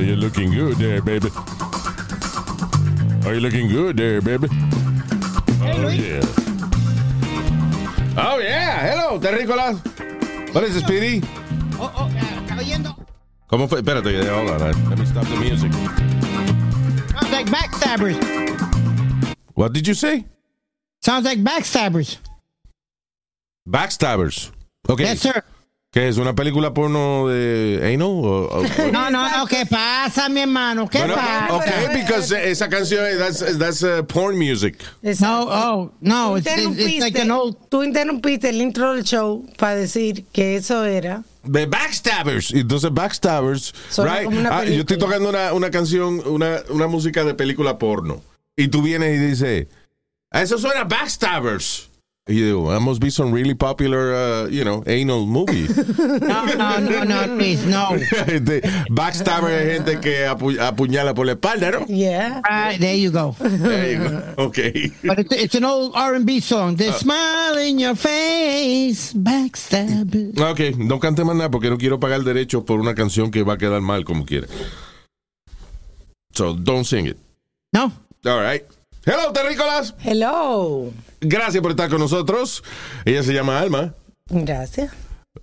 Oh, you're looking good there, baby. Are you looking good there, baby? Oh yeah. Oh yeah. Hello, Terrícolas. What is this, Speedy? Oh, oh, ah, ¿está oyendo? ¿Cómo fue? Espérate, hold on. Let me stop the music. Sounds like backstabbers. What did you say? Sounds like backstabbers. Backstabbers. Okay. Yes, sir. ¿Qué es? ¿Una película porno de anal? O, No, no, no, ¿qué pasa, mi hermano? ¿Qué Bueno, pasa? okay, because esa canción, that's, that's uh, porn music. No, oh, no, Tú it's, it's, it's interrumpiste, like an old... tú interrumpiste el intro del show para decir que eso era. The Backstabbers. Entonces, Backstabbers, right? Ah, yo estoy tocando una, una canción, una, una música de película porno. Y tú vienes y dices, "Ah, eso suena Backstabbers. Y yo digo, that must be some really popular, uh, you know, anal movie. No, no, no, no, please, no. De- Backstabber es gente que apu- apuñala por la espalda, ¿no? Yeah. Right, there you go. There you go. Okay. But it's, it's an old R&B song. The smile in your face, backstabbers. Ok, no cante más nada porque no quiero pagar derechos por una canción que va a quedar mal como quiera. So, don't sing it. No. All right. Hello, terrícolas. Hello. Gracias por estar con nosotros. Ella se llama Alma. Gracias.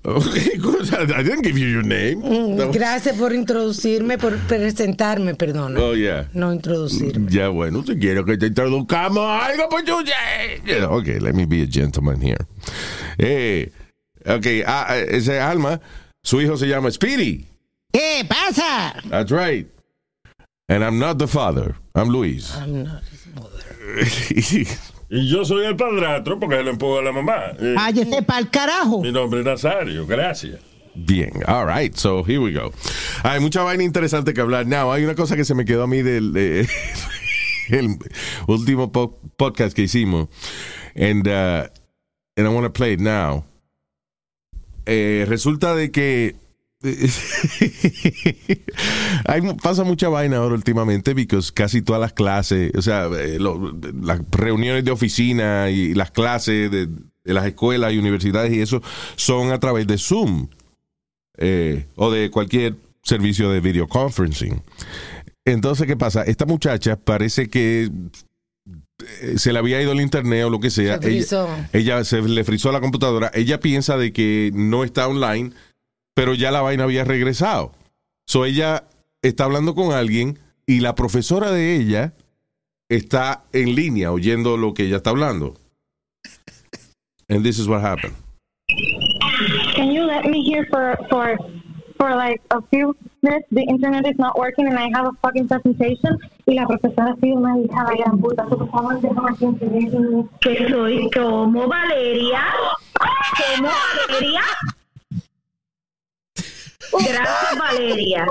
Okay, good. I didn't give you your name. Mm, Gracias por introducirme, por presentarme, perdona. Oh, yeah. No introducirme. Ya, bueno, te quiero que te introduzcamos algo, pues yo ya- Okay, let me be a gentleman here. Eh, ok, ah, ah, ese es Alma. Su hijo se llama Speedy. ¿Qué pasa? That's right. And I'm not the father. I'm Luis. I'm not. Y yo soy el padrastro porque se lo empujo a la mamá. Eh, Váyase pa'l carajo. mi nombre es Nazario, gracias. Bien, all right, so here we go. Hay mucha vaina interesante que hablar. Now, hay una cosa que se me quedó a mí del de- el último po- podcast que hicimos. And, uh, and I want to play it now. Eh, resulta de que hay, pasa mucha vaina ahora últimamente porque casi todas las clases, o sea, eh, lo- las reuniones de oficina y las clases de, de las escuelas y universidades y eso son a través de Zoom eh, o de cualquier servicio de video conferencing. Entonces, ¿qué pasa? Esta muchacha parece que eh, se le había ido el internet o lo que sea. Se. Ella, ella se le frizó la computadora. Ella piensa de que no está online, pero ya la vaina había regresado. So ella está hablando con alguien y la profesora de ella está en línea oyendo lo que ella está hablando. And this is what happened. Can you let me here for for for like a few minutes? The internet is not working and I have a fucking presentation. Y la profesora sido una hija de la gran puta. Por favor, déjame. Que soy como Valeria. Como Valeria. Gracias, Valeria.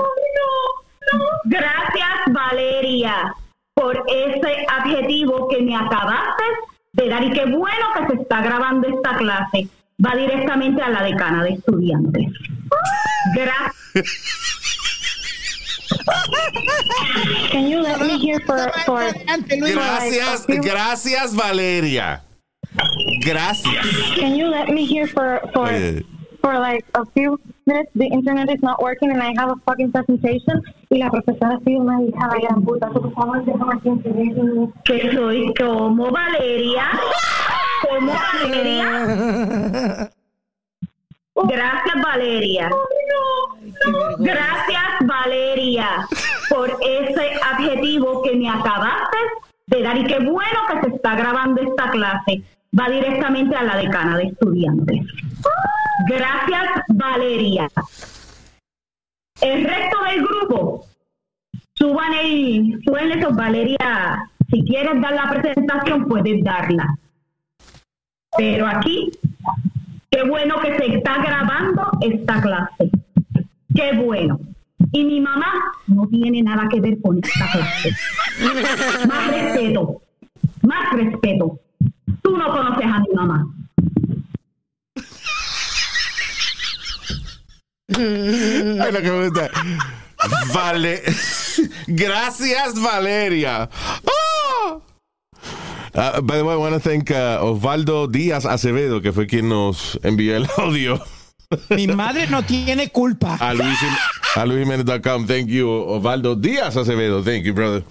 Gracias, Valeria, por ese adjetivo que me acabaste de dar. Y qué bueno que se está grabando esta clase. Va directamente a la decana de estudiantes. Gracias. Can you let me here for, for, Gracias, gracias Valeria. Gracias. Can you let me here for for Oye, for like a few minutes? The internet is not working and I have a fucking presentation. Y la profesora ha sido una hija de gran puta. Por favor, déjame aquí inscribirme. Que soy como Valeria. Como Valeria. Gracias, Valeria. Gracias, Valeria, por ese adjetivo que me acabaste de dar. Y qué bueno que se está grabando esta clase. Va directamente a la decana de estudiantes. Gracias, Valeria. El resto del grupo, suban el, suben eso, Valeria. Si quieres dar la presentación, puedes darla. Pero aquí, qué bueno que se está grabando esta clase. Qué bueno. Y mi mamá no tiene nada que ver con esta clase. Más respeto. Más respeto. Tú no conoces a mi mamá. Ay, lo que me gusta. Vale. Gracias, Valeria. Oh. Uh, by the way, I want to thank uh, Osvaldo Díaz Acevedo, que fue quien nos envió el audio Mi madre no tiene culpa. a Luis a luisjimenez.com. Thank you, Osvaldo Díaz Acevedo. Thank you, brother.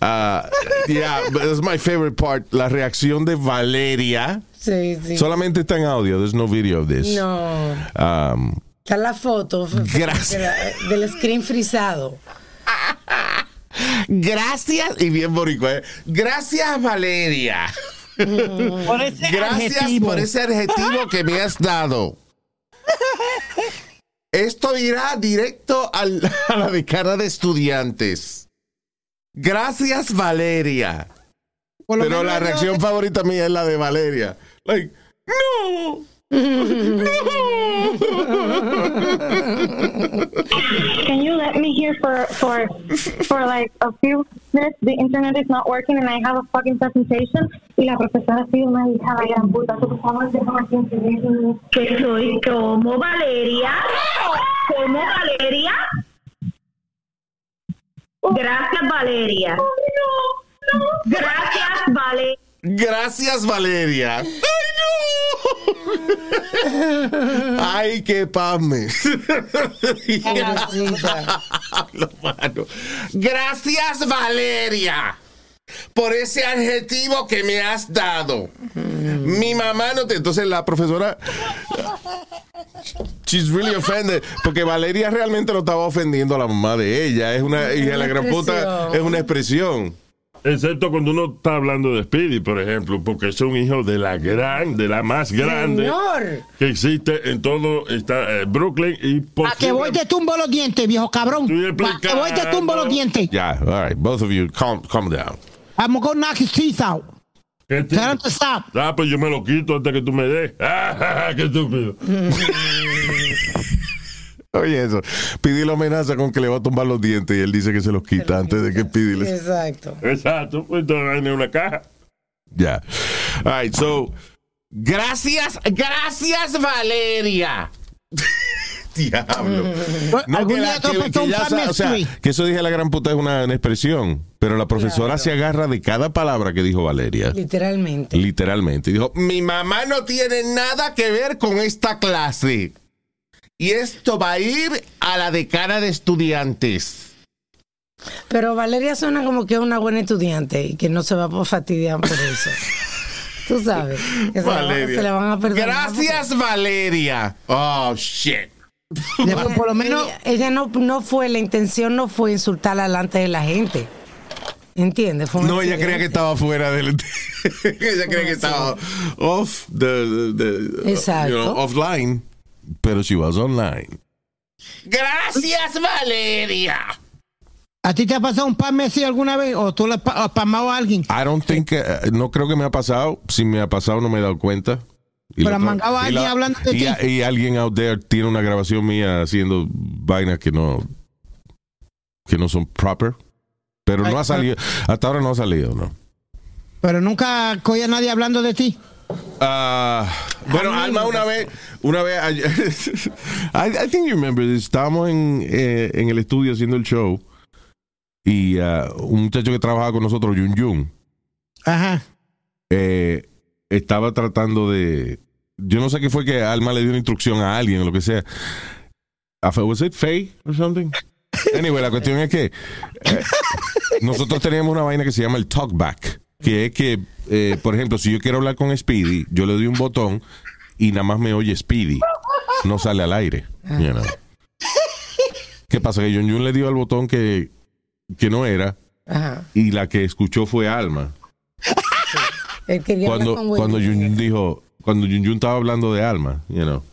Uh, yeah, but that's my favorite part. La reacción de Valeria. Sí, sí. Solamente está en audio. There's no video of this. No. Um, Está la foto Gracias. de la- del screen frisado. Gracias, y bien boricua, ¿eh? Gracias, Valeria. Por ese Gracias adjetivo. por ese adjetivo que me has dado. Esto irá directo al- a la decana de estudiantes. Gracias, Valeria. Pero la reacción favorita mía es la de Valeria. Like, no. Can you let me here for for for like a few minutes? The internet is not working and I have a fucking presentation. Y la profesora ha sido una hija de gran puta. Por favor, déjame aquí inscribirme. Que soy como Valeria. Como Valeria. Oh. Gracias, Valeria. Oh, Gracias, Valeria. Gracias, Valeria. ¡Ay, no! ¡Ay, qué pame! Gracias, Valeria, por ese adjetivo que me has dado. Mi mamá no te. Entonces la profesora. She's really offended. Porque Valeria realmente lo estaba ofendiendo a la mamá de ella. Es una de la gran puta. Es una expresión. Excepto cuando uno está hablando de Speedy, por ejemplo, porque es un hijo de la gran, de la más grande Señor. que existe en todo está, eh, Brooklyn y por A que voy te tumbo los dientes, viejo cabrón. A que voy te tumbo los dientes. Yeah, all right. Both of you, calm, calm down. I'm gonna knock his teeth out. ¿Qué te- Tell him to stop. Ah, pues yo me lo quito antes que tú me des. Ah, qué estúpido. Oye, eso. Pidi lo amenaza con que le va a tumbar los dientes y él dice que se los quita antes de que Pidi le. Exacto. Exacto, pues en una caja. Ya. All right, so. Gracias, gracias, Valeria. Diablo. No, que, la- que- que ya sa- o sea, que eso dije la gran puta es una, una expresión, pero la profesora se agarra de cada palabra que dijo Valeria. Literalmente. Literalmente. Y dijo, mi mamá no tiene nada que ver con esta clase. Y esto va a ir a la decana de estudiantes. Pero Valeria suena como que es una buena estudiante y que no se va a fastidiar por eso. Tú sabes. Que se, la, van- Valeria. se la van a perdonar. Gracias, Valeria. Oh, shit. Después, por lo menos, Ella, ella no, no fue, la intención no fue insultarla delante de la gente. ¿Entiendes? No, ella creía que estaba fuera del. ella creía que estaba off the, the- the- Exacto. you know, offline, pero she was online. Gracias, Valeria. ¿a ti te ha pasado un pan Messi alguna vez? ¿O tú le has pa- has pamado a alguien? I don't think, uh, no creo que me ha pasado. Si me ha pasado, no me he dado cuenta. Y Pero mangaba alguien la- hablando de y, ti. y alguien out there tiene una grabación mía haciendo vainas que no que no son proper. Pero no ha salido, hasta ahora no ha salido, ¿no? Pero nunca cogía a nadie hablando de ti. Ah, bueno, Alma una vez, una vez, I, I think you remember this, estábamos en, eh, en el estudio haciendo el show y ah, un muchacho que trabajaba con nosotros, Yun Yun, Ajá. eh, estaba tratando de, yo no sé qué fue que Alma le dio una instrucción a alguien o lo que sea. A Fe- Was it Faye or something? Anyway, la cuestión es que eh, nosotros teníamos una vaina que se llama el talkback, que es que, eh, por ejemplo, si yo quiero hablar con Speedy, yo le doy un botón y nada más me oye Speedy, no sale al aire. you know. ¿Qué pasa? Que Jun Jun le dio al botón que, que no era Ajá. y la que escuchó fue Alma. Él Cuando, cuando Jun Jun dijo, cuando Jun Jun estaba hablando de Alma, you know.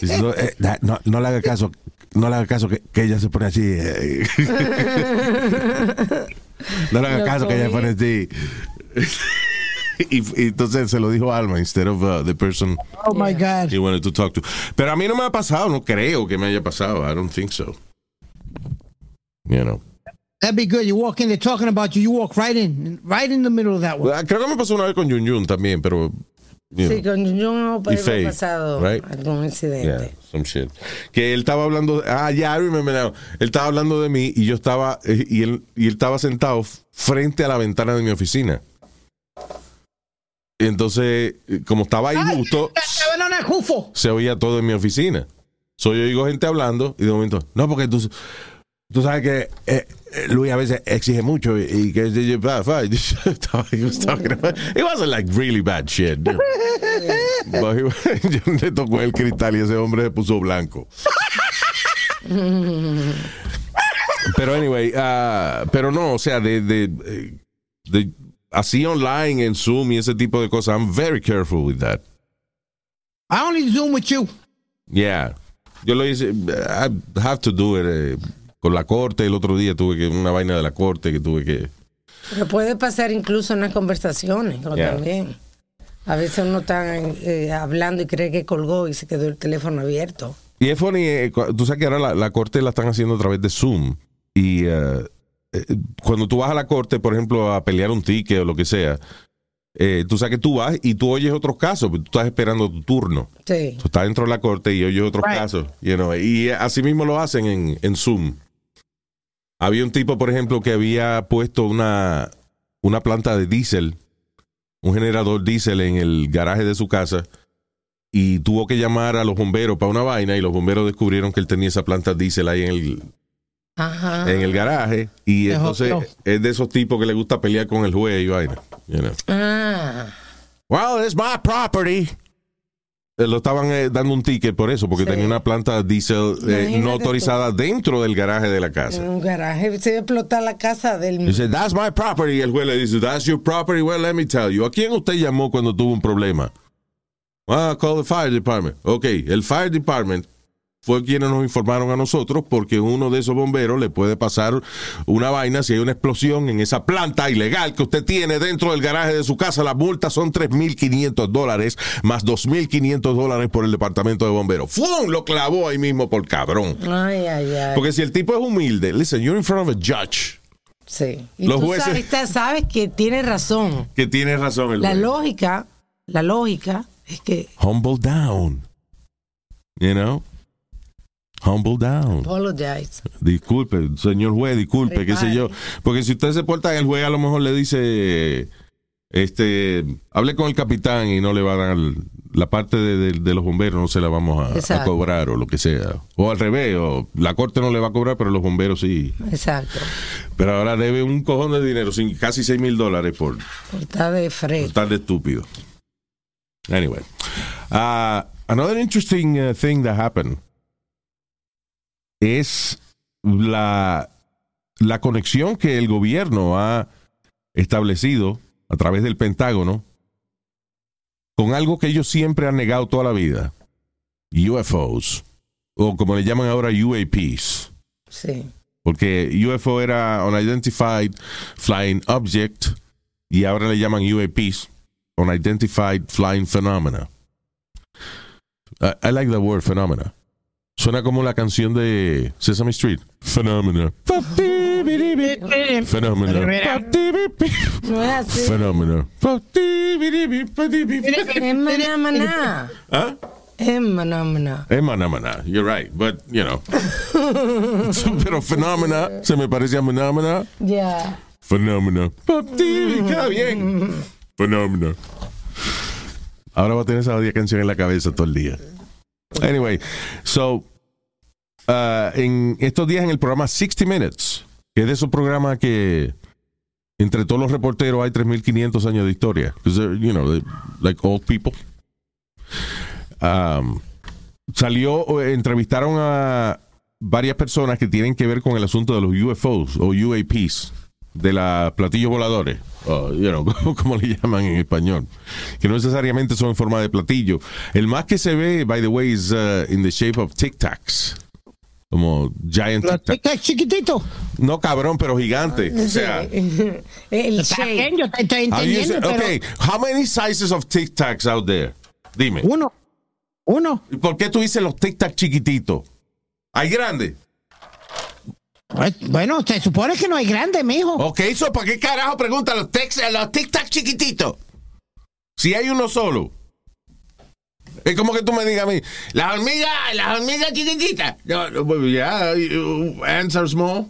Diciendo, eh, no, no le haga caso, no le haga caso que, que ella se pone así. eh. no le haga caso que ella pone así. y, y entonces se lo dijo Alma instead of uh, the person Oh my God. he wanted to talk to. Pero a mí no me ha pasado, no creo que me haya pasado. I don't think so. You know. That'd be good. You walk in, they're talking about you. You walk right in, right in the middle of that one. Well, Creo que me pasó una vez con Yun Yun también, pero. You Sí, con Jun puede Faye, haber pasado right? algún incidente. yeah, some shit. Que él estaba hablando. Ah, ya, I remember now. Él estaba hablando de mí y yo estaba. eh, Y él, y él estaba sentado frente a la ventana de mi oficina. Y entonces, eh, como estaba ahí justo, se oía todo en mi oficina. So, yo oigo gente hablando y de momento, no, porque tú, tú sabes que eh, eh, Luis a veces exige mucho y, que it wasn't like really bad shit. dude. But he- yo le tocó el cristal y ese hombre se puso blanco. Pero anyway, ah, pero no, o sea, de, de, eh, de- así online en Zoom y ese tipo de cosas, I'm very careful with that. I only Zoom with you. Yeah. Yo lo hice, I have to do it eh, con la corte. El otro día tuve que, una vaina de la corte que tuve que. Pero puede pasar incluso en las conversaciones ¿no? Yeah. también. A veces uno está eh, hablando y cree que colgó y se quedó el teléfono abierto. Y es funny, eh, tú sabes que ahora la, la corte la están haciendo a través de Zoom. Y eh, cuando tú vas a la corte, por ejemplo, a pelear un ticket o lo que sea, eh, tú sabes que tú vas y tú oyes otros casos, pero tú estás esperando tu turno. Sí. Tú estás dentro de la corte y oyes otros Right. casos. You know, y así mismo lo hacen en, en Zoom. Había un tipo, por ejemplo, que había puesto una, una planta de diésel, un generador diésel en el garaje de su casa y tuvo que llamar a los bomberos para una vaina y los bomberos descubrieron que él tenía esa planta diésel ahí en el, Ajá. en el garaje y entonces es de esos tipos que le gusta pelear con el juez y vaina. you know. Ah. Well, it's my property. Eh, Lo estaban eh, dando un ticket por eso, porque Sí. tenía una planta diésel eh, no autorizada dentro del garaje de la En casa. un garaje se iba a explotar la casa del Dice, that's my property. El juez le dice, that's your property. Well, let me tell you. ¿A quién usted llamó cuando tuvo un problema? Ah, call the fire department. Ok, el fire department fue quienes nos informaron a nosotros porque uno de esos bomberos le puede pasar una vaina si hay una explosión en esa planta ilegal que usted tiene dentro del garaje de su casa. La multa son 3.500 dólares más 2.500 dólares por el departamento de bomberos. ¡Fum! Lo clavó ahí mismo por cabrón. Ay, ay, ay. Porque si el tipo es humilde, listen, you're in front of a judge. sí. Y los tú jueces- sabes, sabes que tiene razón. Que tiene razón el La juez. lógica, la lógica es que humble down. You know? Humble down. apologize. Disculpe, señor juez, disculpe, qué sé yo. Porque si usted se porta en el juez, a lo mejor le dice, este, hable con el capitán y no le va a dar la parte de, de- de los bomberos, no se la vamos a, cobrar o lo que sea. O al revés, o la corte no le va a cobrar, pero los bomberos sí. Exacto. Pero ahora debe un cojón de dinero, sin, casi 6 mil dólares por, Por estar de por fresco. estar de estúpido. Anyway. Uh, another interesting uh, thing that happened es la, la conexión que el gobierno ha establecido a través del Pentágono con algo que ellos siempre han negado toda la vida. UFOs. O como le llaman ahora UAPs. Sí. Porque UFO era Unidentified Flying Object y ahora le llaman UAPs, Unidentified Flying Phenomena. I, I like the word phenomena. Suena como la canción de Sesame Street. Phenomena. Phenomena. No es así. Phenomena. Es maná, maná. ¿Ah? Maná, maná. You're right, but, you know. Pero phenomena se me parece a phenomena. Ya. Fenómeno. Queda bien. Fenómeno. Ahora va a tener esa odia canción en la cabeza todo el día. Anyway, so, uh, en estos días en el programa 60 Minutes, que es de esos programas que entre todos los reporteros hay 3.500 años de historia. you know, like old people. Um, salió, entrevistaron a varias personas que tienen que ver con el asunto de los UFOs o UAPs, de la platillos voladores, o, you know, como le llaman en español, que no necesariamente son en forma de platillo. El más que se ve, by the way, is uh, in the shape of Tic Tacs. Como giant Los tic tac. tic-tac chiquititos. No cabrón, pero gigante. O sea, el Está shape. bien, yo te estoy how you entendiendo, say- pero okay, how many sizes of tic tacs out there? Dime. uno, uno. ¿Y ¿Por qué tú dices los tic tac chiquititos? Hay grandes. Pues, bueno, se supone que no hay grande, mijo. Ok, eso, ¿para qué carajo pregunta los tic los tic tac chiquititos? Si hay uno solo. Es como que tú me digas a mí, las hormigas, las hormigas chiquititas. Pues, yeah, you- ants are small.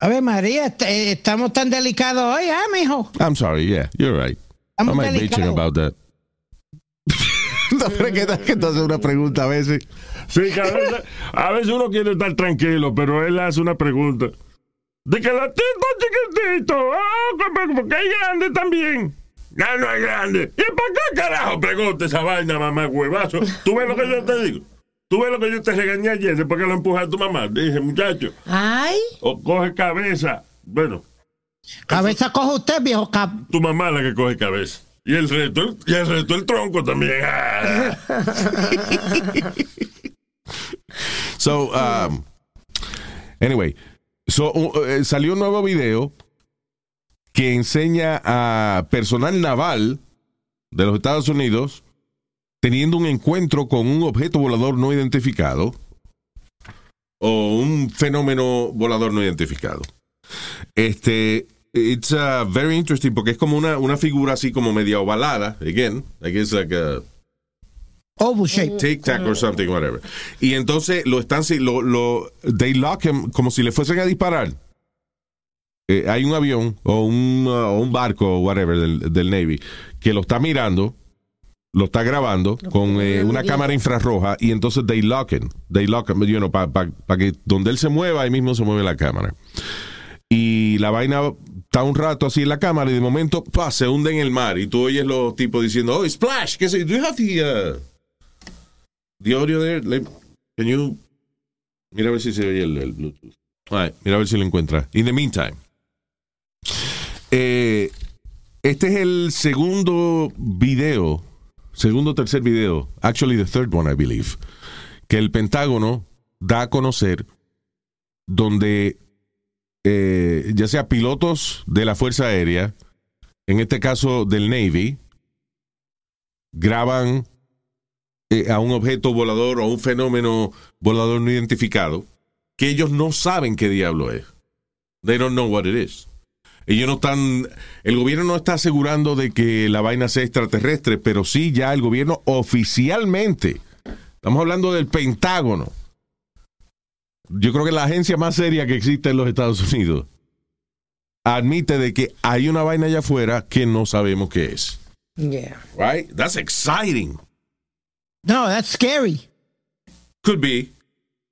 A ver, María, eh, estamos tan delicados hoy, ¿ah, mijo? I'm sorry, yeah, you're right. Estamos I'm delicados. about that. no, pero que que tú haces una pregunta a veces. Sí, que a veces, a veces uno quiere estar tranquilo, pero él hace una pregunta. De que la tita chiquitito, ah, porque hay grande también. No, no es grande. ¿Y para qué carajo pregunta esa vaina, mamá huevazo? ¿Tú ves lo que yo te digo? ¿Tú ves lo que yo te regañé ayer después que lo empujé a tu mamá? Dije, muchacho, Ay, o coge cabeza. Bueno, Cabeza coge usted, viejo cap. tu mamá es la que coge cabeza. Y el resto, el- y el resto el tronco también. So, um, anyway, so, uh, salió un nuevo video que enseña a personal naval de los Estados Unidos teniendo un encuentro con un objeto volador no identificado o un fenómeno volador no identificado. Este, it's uh, very interesting porque es como una, una figura así como media ovalada, again, I guess like a Oval shape. Tic Tac or something, whatever. Y entonces lo están, lo, lo, they lock him como si le fuesen a disparar. Eh, hay un avión o un, uh, un barco o whatever del, del Navy que lo está mirando, lo está grabando con eh, una cámara infrarroja y entonces they lock him. They lock him, you know, para que donde él se mueva, ahí mismo se mueve la cámara. Y la vaina está un rato así en la cámara y de momento ¡pah! se hunde en el mar y tú oyes los tipos diciendo, oh, splash, ¿qué sé? Do you have the, uh, the audio there? Let- can you... Mira a ver si se oye el, Bluetooth. Right, mira a ver si lo encuentra. In the meantime. Eh, este es el segundo video, segundo tercer video, actually the third one, I believe, que el Pentágono da a conocer donde eh, ya sea pilotos de la Fuerza Aérea, en este caso del Navy, graban eh, a un objeto volador o un fenómeno volador no identificado que ellos no saben qué diablo es. They don't know what it is. Ellos no están, el gobierno no está asegurando de que la vaina sea extraterrestre, pero sí ya el gobierno oficialmente, estamos hablando del Pentágono, yo creo que la agencia más seria que existe en los Estados Unidos, admite de que hay una vaina allá afuera que no sabemos qué es. yeah. Right? That's exciting. No, that's scary. Could be.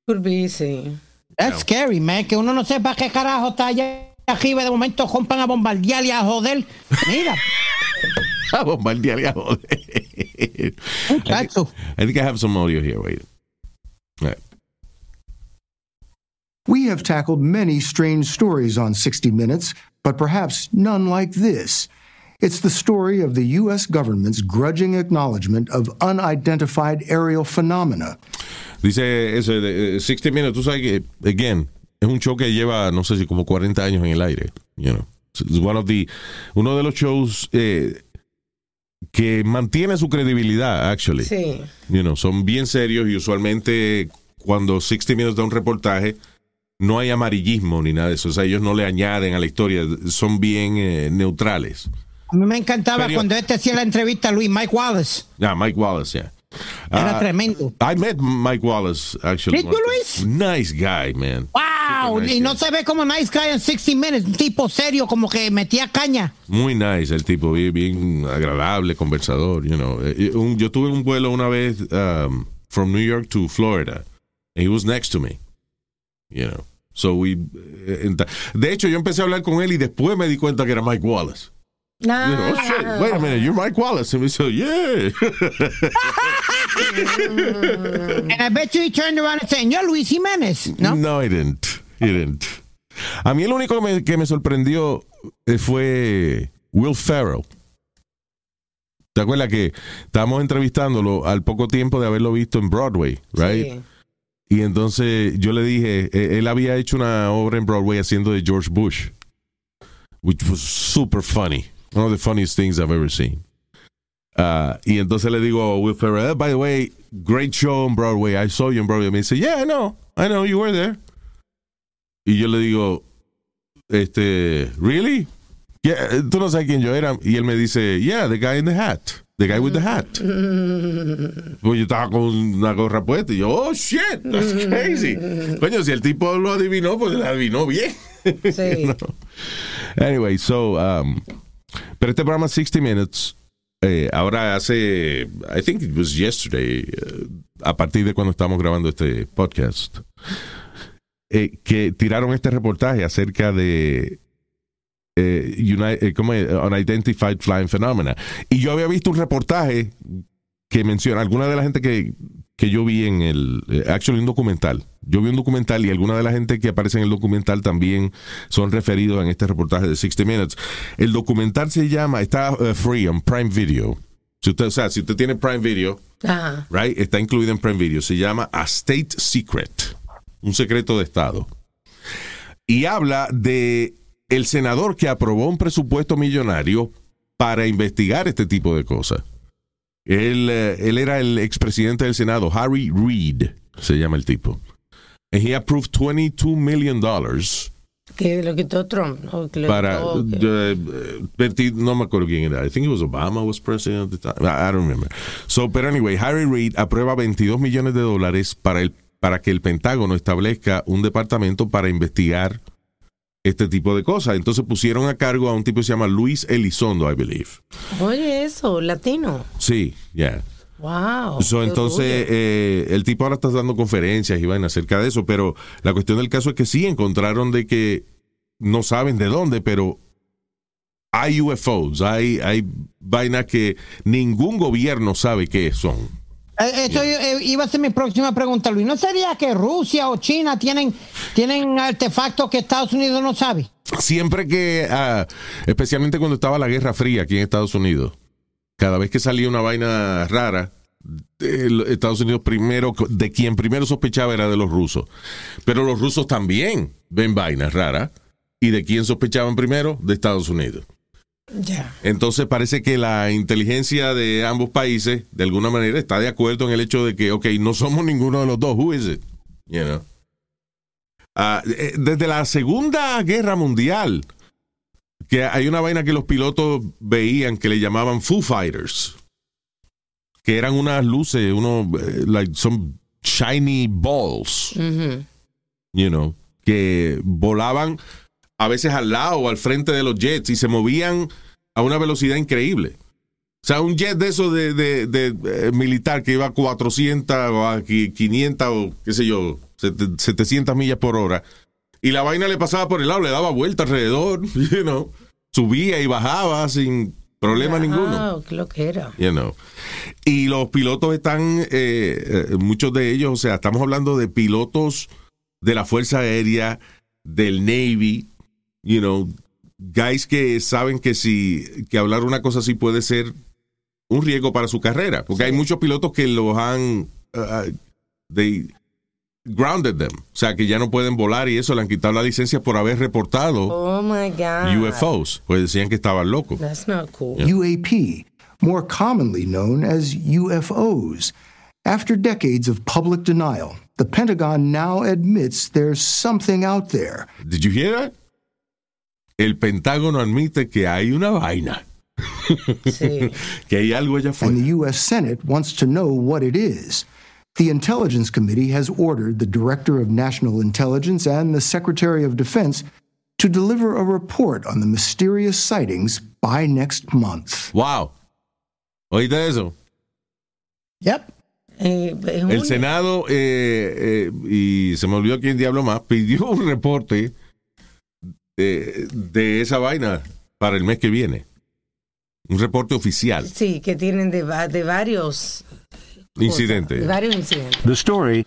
Could be, sí. That's No. scary, man. Que uno no sepa qué carajo está allá arriba de momento compran a bombardear y a joder. Mira, A bombardear y a joder. muchacho. I think I have some audio here. Wait. All right. We have tackled many strange stories on 60 Minutes, but perhaps none like this. It's the story of the U.S. government's grudging acknowledgement of unidentified aerial phenomena. Dice ese de eh, 60 Minutes, tú sabes que, again, es un show que lleva, no sé si como 40 años en el aire. You know. It's one of the, uno de los shows eh, que mantiene su credibilidad, actually. Sí. You know, son bien serios y usualmente cuando 60 Minutes da un reportaje, no hay amarillismo ni nada de eso. O sea, ellos no le añaden a la historia, son bien eh, neutrales. A mí me encantaba cuando este hacía la entrevista a Luis Mike Wallace. Yeah, Mike Wallace, yeah. Era Ah, tremendo. I met Mike Wallace, actually. Did you. Luis? Nice guy, man. ¡Wow! Nice y no se ve como nice guy en 60 Minutes. Un tipo serio, como que metía caña. Muy nice el tipo, bien, bien agradable, conversador, you know. Eh, un- yo tuve un vuelo una vez um, from New York to Florida, and he was next to me, you know. So we, eh, de hecho, yo empecé a hablar con él y después me di cuenta que era Mike Wallace. You know, oh shit, wait a minute, you're Mike Wallace. And we said, yeah. And I bet you he turned around and said, "You're Luis Jiménez." No. No, he didn't. He didn't. A mí el único que me, que me sorprendió eh, fue Will Ferrell. ¿Te acuerdas que estábamos entrevistándolo al poco tiempo de haberlo visto en Broadway, right? Sí. Y entonces yo le dije, eh, él había hecho una obra en Broadway haciendo de George Bush, which was super funny. One of the funniest things I've ever seen. Ah, y entonces le digo a Will Ferrell, "Eh, by the way, great show on Broadway. I saw you on Broadway. Me dice, yeah, I know. I know you were there. Y yo le digo, este, really? Yeah, tú no sabes quién yo era. Y él me dice, yeah, the guy in the hat. The guy with the hat. Pues yo estaba con una gorra puesta y yo, oh shit, that's crazy. Coño, si el tipo lo adivinó, pues lo adivinó bien. Sí. No. Anyway, so, um, pero este programa 60 Minutes, eh, ahora hace, I think it was yesterday, eh, a partir de cuando estamos grabando este podcast, eh, que tiraron este reportaje acerca de uni- eh, ¿cómo es? Unidentified Flying Phenomena. Y yo había visto un reportaje que menciona, alguna de la gente que, que yo vi en el, eh, actually un documental, yo vi un documental y alguna de la gente que aparece en el documental también son referidos en este reportaje de 60 Minutes. El documental se llama, está eh, free on Prime Video. Si usted, o sea, si usted tiene Prime Video, Ajá. right, está incluido en Prime Video, se llama A State Secret, un secreto de Estado. Y habla de el senador que aprobó un presupuesto millonario para investigar este tipo de cosas. Él, eh, él era el expresidente del Senado, Harry Reid, se llama el tipo. And he approved 22 million dollars Que lo quitó Trump. ¿no? Que lo para quitó- eh, eh, 20 no me acuerdo quién era. I think it was Obama was president at the time. I I don't remember. So, pero anyway, Harry Reid aprueba 22 millones de dólares para el para que el Pentágono establezca un departamento para investigar este tipo de cosas. Entonces pusieron a cargo a un tipo que se llama Luis Elizondo, I believe. Oye, eso, latino. Sí, ya. Wow. So, qué entonces, eh, el tipo ahora está dando conferencias y vaina acerca de eso, pero la cuestión del caso es que sí encontraron de que no saben de dónde, pero hay UFOs, hay, hay vainas que ningún gobierno sabe qué son. Eh, Eso eh, iba a ser mi próxima pregunta, Luis. ¿No sería que Rusia o China tienen, tienen artefactos que Estados Unidos no sabe? Siempre que, ah, especialmente cuando estaba la Guerra Fría aquí en Estados Unidos, cada vez que salía una vaina rara, Estados Unidos primero, de quien primero sospechaba era de los rusos. Pero los rusos también ven vainas raras. ¿Y de quién sospechaban primero? De Estados Unidos. Entonces parece que la inteligencia de ambos países, de alguna manera, está de acuerdo en el hecho de que, ok, no somos ninguno de los dos. Who is it? You know? Desde la Segunda Guerra Mundial, que hay una vaina que los pilotos veían que le llamaban Foo Fighters, que eran unas luces, unos, eh, like some shiny balls, you know, que volaban a veces al lado o al frente de los jets y se movían a una velocidad increíble. O sea, un jet de eso de, de- de, eh, militar que iba a 400 o a qui- 500 o qué sé yo, sete- 700 millas por hora. Y la vaina le pasaba por el lado, le daba vuelta alrededor, you know, subía y bajaba sin problema ninguno. Ah, qué lo que era. You know. Y los pilotos están, eh, eh, muchos de ellos, o sea, estamos hablando de pilotos de la Fuerza Aérea, del Navy, you know, guys que saben que si, que hablar una cosa así puede ser un riesgo para su carrera, porque hay muchos pilotos que los han, uh, they grounded them, o sea, que ya no pueden volar y eso, le han quitado la licencia por haber reportado Oh my God. UFOs, pues decían que estaban locos. That's not cool. UAP, more commonly known as UFOs. After decades of public denial, the Pentagon now admits there's something out there. Did you hear that? El Pentágono admite que hay una vaina. Sí. que hay algo allá and afuera. the U.S. Senate wants to know what it is. The Intelligence Committee has ordered the Director of National Intelligence and the Secretary of Defense to deliver a report on the mysterious sightings by next month. Wow. ¿Oíste eso? Yep. Eh, El. Senado, eh, eh, y se me olvidó quién diablo más, pidió un reporte de, de esa vaina para el mes que viene. Un reporte oficial. Sí, que tienen de, de varios. Incidente. cosas, de varios incidentes. The story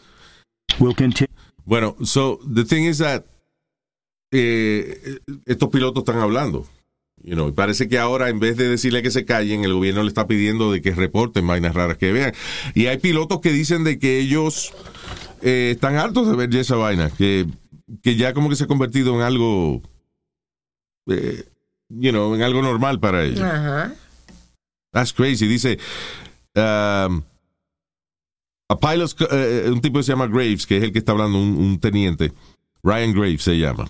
will continue. Bueno, so the thing is that eh, estos pilotos están hablando. You know, y parece que ahora en vez de decirle que se callen, el gobierno le está pidiendo de que reporten vainas raras que vean. Y hay pilotos que dicen de que ellos eh, están hartos de ver ya esa vaina, que, que ya como que se ha convertido en algo, eh, you know, en algo normal para ellos. Ajá. That's crazy. Dice, um, a pilot, eh, un tipo que se llama Graves, que es el que está hablando, un, un teniente. Ryan Graves se llama.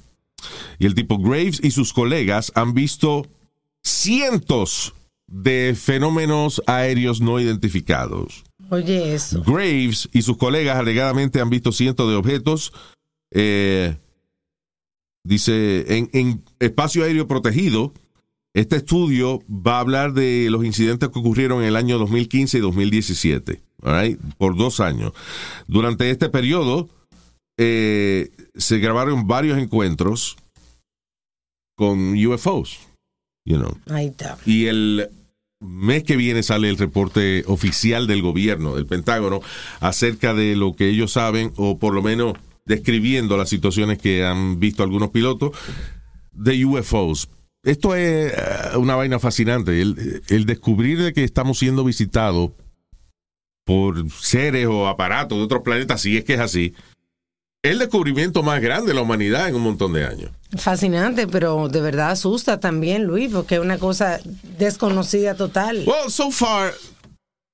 Y el tipo Graves y sus colegas han visto cientos de fenómenos aéreos no identificados. Oye, eso. Graves y sus colegas alegadamente han visto cientos de objetos. eh, dice, en, en espacio aéreo protegido, este estudio va a hablar de los incidentes que ocurrieron en el año 2015 y 2017, all right, por dos años. Durante este periodo eh, se grabaron varios encuentros con UFOs, you know. Y el mes que viene sale el reporte oficial del gobierno, del Pentágono, acerca de lo que ellos saben, o por lo menos describiendo las situaciones que han visto algunos pilotos de UFOs. Esto es eh, una vaina fascinante. El, el descubrir de que estamos siendo visitados por seres o aparatos de otros planetas, si es que es así, es el descubrimiento más grande de la humanidad en un montón de años. Fascinante, pero de verdad asusta también, Luis, porque es una cosa desconocida total. Well, so far,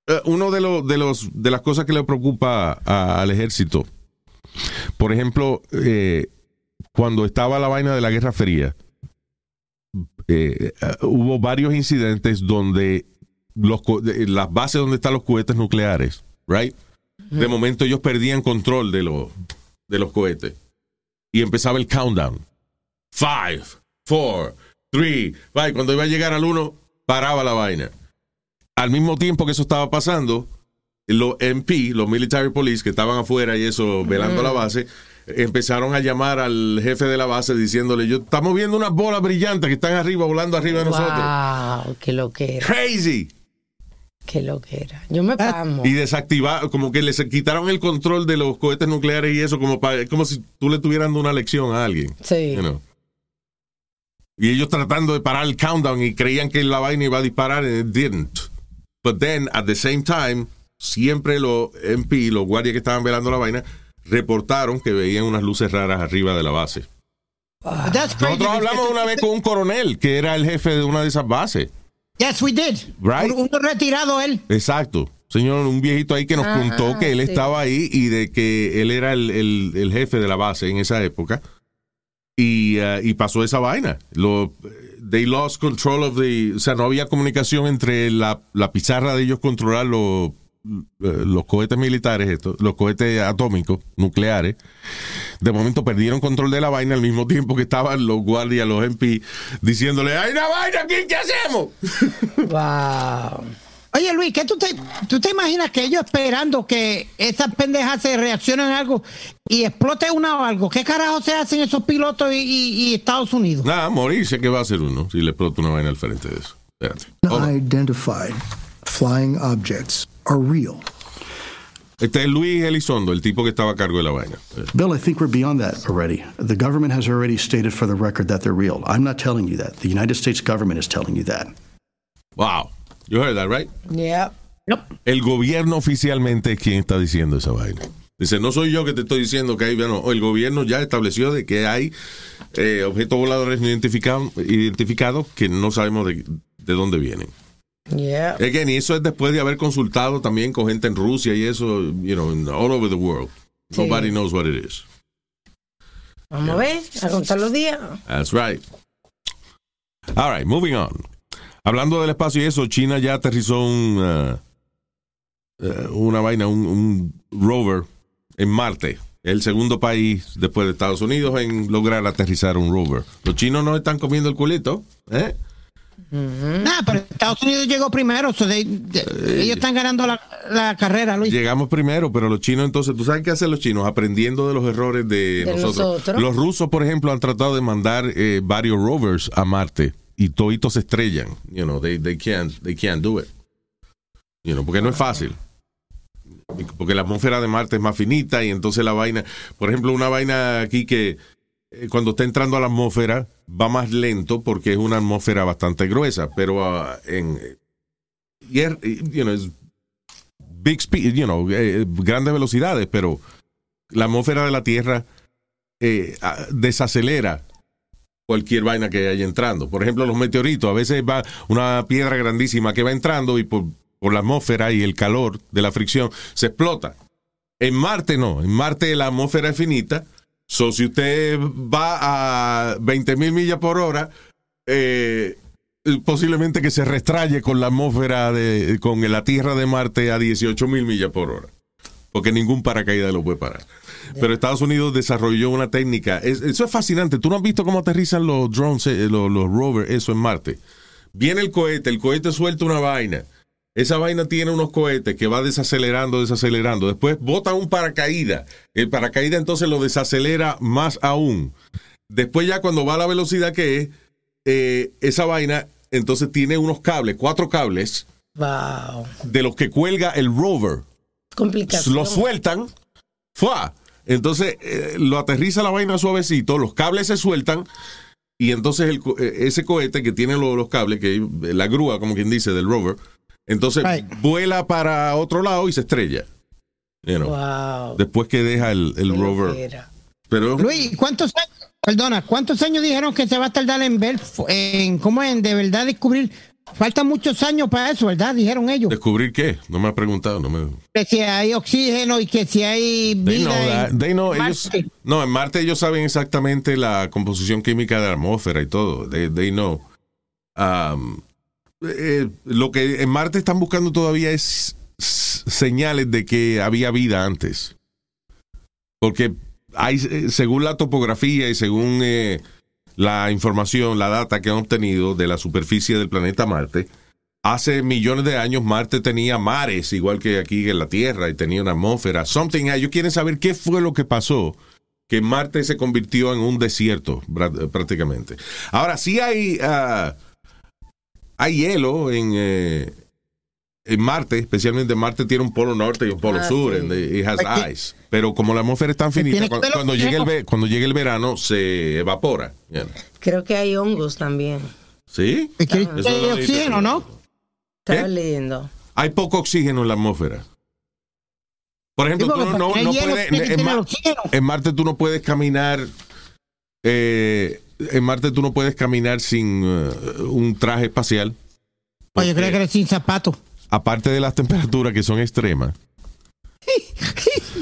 eh, uno de los de los de las cosas que le preocupa a- al ejército, por ejemplo, eh, cuando estaba la vaina de la Guerra Fría, eh, eh, hubo varios incidentes donde los las bases donde están los cohetes nucleares, right? De momento ellos perdían control de los de los cohetes y empezaba el countdown. Five, four, three, five. Cuando iba a llegar al uno, paraba la vaina. Al mismo tiempo que eso estaba pasando, los MP, los military police que estaban afuera y eso, velando la base, empezaron a llamar al jefe de la base diciéndole, yo estamos viendo unas bolas brillantes que están arriba, volando arriba de nosotros. Wow, qué lo que era, Crazy. qué lo que era. Yo me pamo. Y desactivar, como que les quitaron el control de los cohetes nucleares y eso, como, pa- como si tú le estuvieras dando una lección a alguien. Sí. you know. Y ellos tratando de parar el countdown y creían que la vaina iba a disparar and it didn't. But then, at the same time, siempre los MP, los guardias que estaban velando la vaina, reportaron que veían unas luces raras arriba de la base. That's crazy. Nosotros hablamos una vez con un coronel que era el jefe de una de esas bases. Yes, we did. Right. Un- Uno retirado él. Exacto. Señor, un viejito ahí que nos Ah, contó que él sí. estaba ahí y de que él era el, el- el jefe de la base en esa época. Y, uh, y pasó esa vaina. Lo, they lost control of the. O sea, no había comunicación entre la, la pizarra de ellos controlar los, los cohetes militares, estos, los cohetes atómicos, nucleares. De momento perdieron control de la vaina al mismo tiempo que estaban los guardias, los MP, diciéndole: ¡Hay una vaina aquí! ¿Qué hacemos? Wow. Oye, Luis, ¿qué tú te, tú te imaginas que ellos esperando que esas pendejas se reaccionen a algo y explote una o algo? ¿Qué carajo se hacen esos pilotos y, y- y Estados Unidos? Nada, morirse que va a hacer uno si le explota una vaina al frente de eso. Espérate. Unidentified flying objects are real. Este es Luis Elizondo, el tipo que estaba a cargo de la vaina. Bill, I think we're beyond that already. The government has already stated for the record that they're real. I'm not telling you that. The United States government is telling you that. Wow. You heard that, right? Yeah. El gobierno oficialmente es quien está diciendo esa vaina. Dice, no soy yo que te estoy diciendo que hay, bueno, el gobierno ya estableció de que hay eh, objetos voladores no identificados, que no sabemos de, de dónde vienen. Yeah. Again, y eso es después de haber consultado también con gente en Rusia y eso, you know, all over the world. Sí. Nobody knows what it is. Vamos a ver, a contar los días. That's right. All right, moving on. Hablando del espacio y eso, China ya aterrizó un, uh, uh, una vaina, un, un rover en Marte. El segundo país después de Estados Unidos en lograr aterrizar un rover. Los chinos no están comiendo el culito, ¿eh? Nah, pero Estados Unidos llegó primero. so they- they- ellos están ganando la, la carrera, Luis. Llegamos primero, pero los chinos entonces, ¿tú sabes qué hacen los chinos? Aprendiendo de los errores de, De nosotros. nosotros. Los rusos, por ejemplo, han tratado de mandar eh, varios rovers a Marte y toditos se estrellan. You know, they, they, can't, they can't do it. You know, porque no es fácil. Porque la atmósfera de Marte es más finita y entonces la vaina, por ejemplo, una vaina aquí que cuando está entrando a la atmósfera va más lento porque es una atmósfera bastante gruesa, pero ah, en es, you know, big speed, you know, eh, grandes velocidades, pero la atmósfera de la Tierra eh, a- desacelera cualquier vaina que haya entrando. Por ejemplo, los meteoritos, a veces va una piedra grandísima que va entrando y por la atmósfera y el calor de la fricción se explota. En Marte no, en Marte la atmósfera es finita. So, si usted va a 20 mil millas por hora, eh, posiblemente que se restraye con la atmósfera de, con la Tierra de Marte a 18 mil millas por hora. Porque ningún paracaídas lo puede parar. Pero Estados Unidos desarrolló una técnica. Es- eso es fascinante. ¿Tú no has visto cómo aterrizan los drones, eh, los, los rovers, eso en Marte? Viene el cohete, el cohete suelta una vaina. Esa vaina tiene unos cohetes que va desacelerando, desacelerando. Después bota un paracaídas. El paracaídas entonces lo desacelera más aún. Después ya cuando va a la velocidad que es, eh, esa vaina entonces tiene unos cables, cuatro cables, Wow. de los que cuelga el rover. Complicación. Lo sueltan, ¡fua! Entonces eh, lo aterriza la vaina suavecito, los cables se sueltan y entonces el eh, ese cohete que tiene lo- los cables, que es la grúa, como quien dice, del rover, entonces vuela para otro lado y se estrella. You know, Wow. Después que deja el, el rover. Pero Luis, ¿cuántos años, perdona, cuántos años dijeron que se va a tardar en ver, en cómo en de verdad descubrir? Faltan muchos años para eso, ¿verdad? Dijeron ellos. ¿Descubrir qué? No me ha preguntado. No, me... Que si hay oxígeno y que si hay They vida. know en They know, ellos- Marte. no, en Marte ellos saben exactamente la composición química de la atmósfera y todo. They, they know. Um, eh, lo que en Marte están buscando todavía es señales de que había vida antes. Porque hay, eh, según la topografía y según eh, la información, la data que han obtenido de la superficie del planeta Marte, hace millones de años Marte tenía mares, igual que aquí en la Tierra, y tenía una atmósfera. Something, ellos quieren saber qué fue lo que pasó, que Marte se convirtió en un desierto prácticamente. Ahora sí hay, ah, hay hielo en, eh, en Marte, especialmente Marte tiene un polo norte y un polo Ah, sur, sí. and it has Aquí- ice. Pero como la atmósfera es tan finita, cuando, los llegue el, cuando llegue el verano se evapora. you know. Creo que hay hongos también. ¿Sí? Que quiere- Eso hay oxígeno, ¿no? Estaba ¿Qué? leyendo. Hay poco oxígeno en la atmósfera. Por ejemplo, Sí, tú no, no hielo puedes. En, en Marte tú no puedes caminar. eh, en Marte tú no puedes caminar sin eh, un traje espacial. Oye, yo creo que eres sin zapato. Aparte de las temperaturas que son extremas.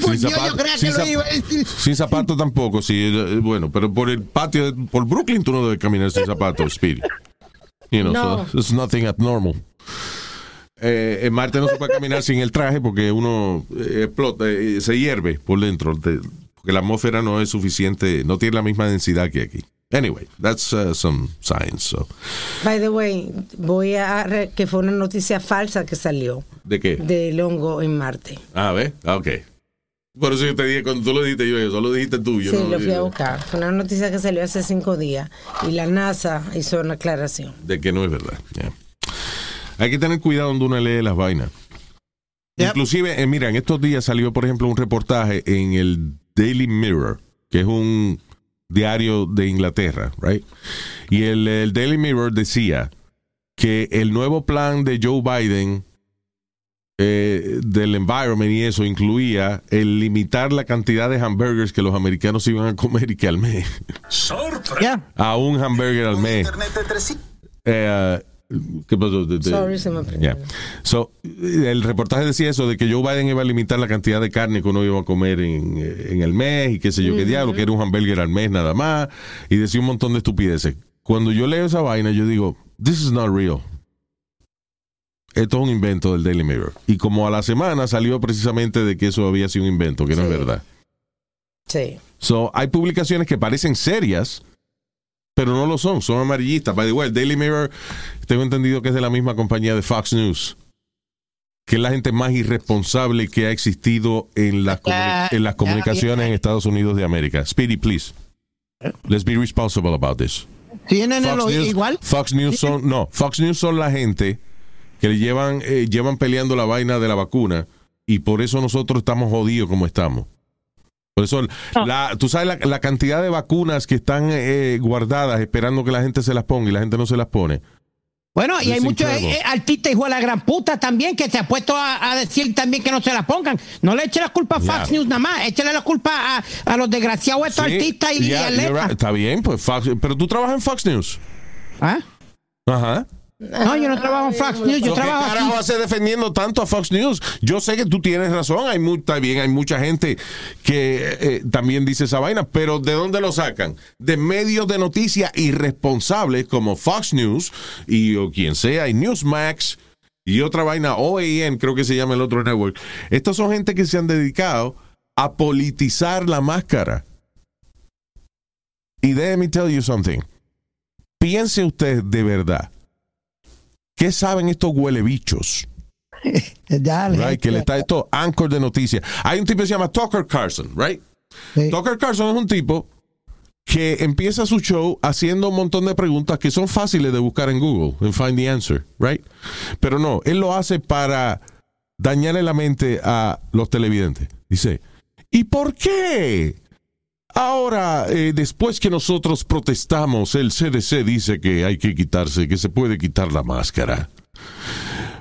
Pues yo, zapato- yo creía sin zap-. Sin zapatos tampoco, sí. eh, Bueno, pero por el patio, de- por Brooklyn tú no debes caminar sin zapatos, Speedy. You know, No. so it's nothing abnormal. Eh, en Marte no se puede caminar sin el traje porque uno eh, explota, eh, se hierve por dentro, te- porque la atmósfera no es suficiente, no tiene la misma densidad que aquí. Anyway, that's uh, some science. So. By the way, voy a re- que fue una noticia falsa que salió ¿De qué? del hongo en Marte. Ah, ¿ves? Ah, ok. Por eso yo te dije, cuando tú lo dijiste, yo solo dijiste tú. Yo sí, no- lo fui a buscar. Fue una noticia que salió hace cinco días y la NASA hizo una aclaración. de que no es verdad. Yeah. Hay que tener cuidado donde uno lee las vainas. Yep. Inclusive, eh, mira, en estos días salió, por ejemplo, un reportaje en el Daily Mirror, que es un diario de Inglaterra, right? Y el, el Daily Mirror decía que el nuevo plan de Joe Biden eh, del environment y eso incluía el limitar la cantidad de hamburgers que los americanos iban a comer y que al mes, Ya. a un hamburger al mes. Eh, ¿Qué pasó? De- de- Sorry, se me. Yeah. So, el reportaje decía eso, de que Joe Biden iba a limitar la cantidad de carne que uno iba a comer en, en el mes y qué sé yo qué diablo, que era un hamburger al mes nada más, y decía un montón de estupideces. Cuando yo leo esa vaina, yo digo, this is not real. Esto es un invento del Daily Mirror. Y como a la semana salió precisamente de que eso había sido un invento, que no es Sí. verdad. Sí. So, hay publicaciones que parecen serias, pero no lo son, son amarillistas. By the way, el Daily Mirror, tengo entendido que es de la misma compañía de Fox News, que es la gente más irresponsable que ha existido en las, comuni- en las comunicaciones en Estados Unidos de América. Speedy, please. Let's be responsible about this. Tienen Fox News, igual. Fox News son, no, Fox News son la gente que le llevan, eh, llevan peleando la vaina de la vacuna y por eso nosotros estamos jodidos como estamos. Por eso, la, tú sabes la, la cantidad de vacunas que están eh, guardadas esperando que la gente se las ponga y la gente no se las pone. Bueno, y hay muchos incredible. eh, artistas hijo de la gran puta también que se ha puesto a, a decir también que no se la pongan. No le eche la culpa a Fox Yeah. News nada más, échale la culpa a, a los desgraciados estos Sí, artistas y, y yeah, right. Está bien, pues Fox, pero tú trabajas en Fox News. ¿Ah? Ajá. No, yo no trabajo en Fox News, yo ¿Pero ¿Qué trabajo carajo hace defendiendo tanto a Fox News? Yo sé que tú tienes razón, hay bien, hay mucha gente que eh, también dice esa vaina, pero ¿de dónde lo sacan? De medios de noticias irresponsables como Fox News y o quien sea, y Newsmax y otra vaina, OAN, creo que se llama el otro network. Estos son gente que se han dedicado a politizar la máscara. Y let me tell you something. Piense usted de verdad. ¿Qué saben estos huelebichos? Dale, Right? Que le está esto anchor de noticias. Hay un tipo que se llama Tucker Carlson, right? Sí. Tucker Carlson es un tipo que empieza su show haciendo un montón de preguntas que son fáciles de buscar en Google, en Find the Answer, right? Pero no, él lo hace para dañarle la mente a los televidentes. Dice, ¿y por qué? Ahora, eh, después que nosotros protestamos, el CDC dice que hay que quitarse, que se puede quitar la máscara.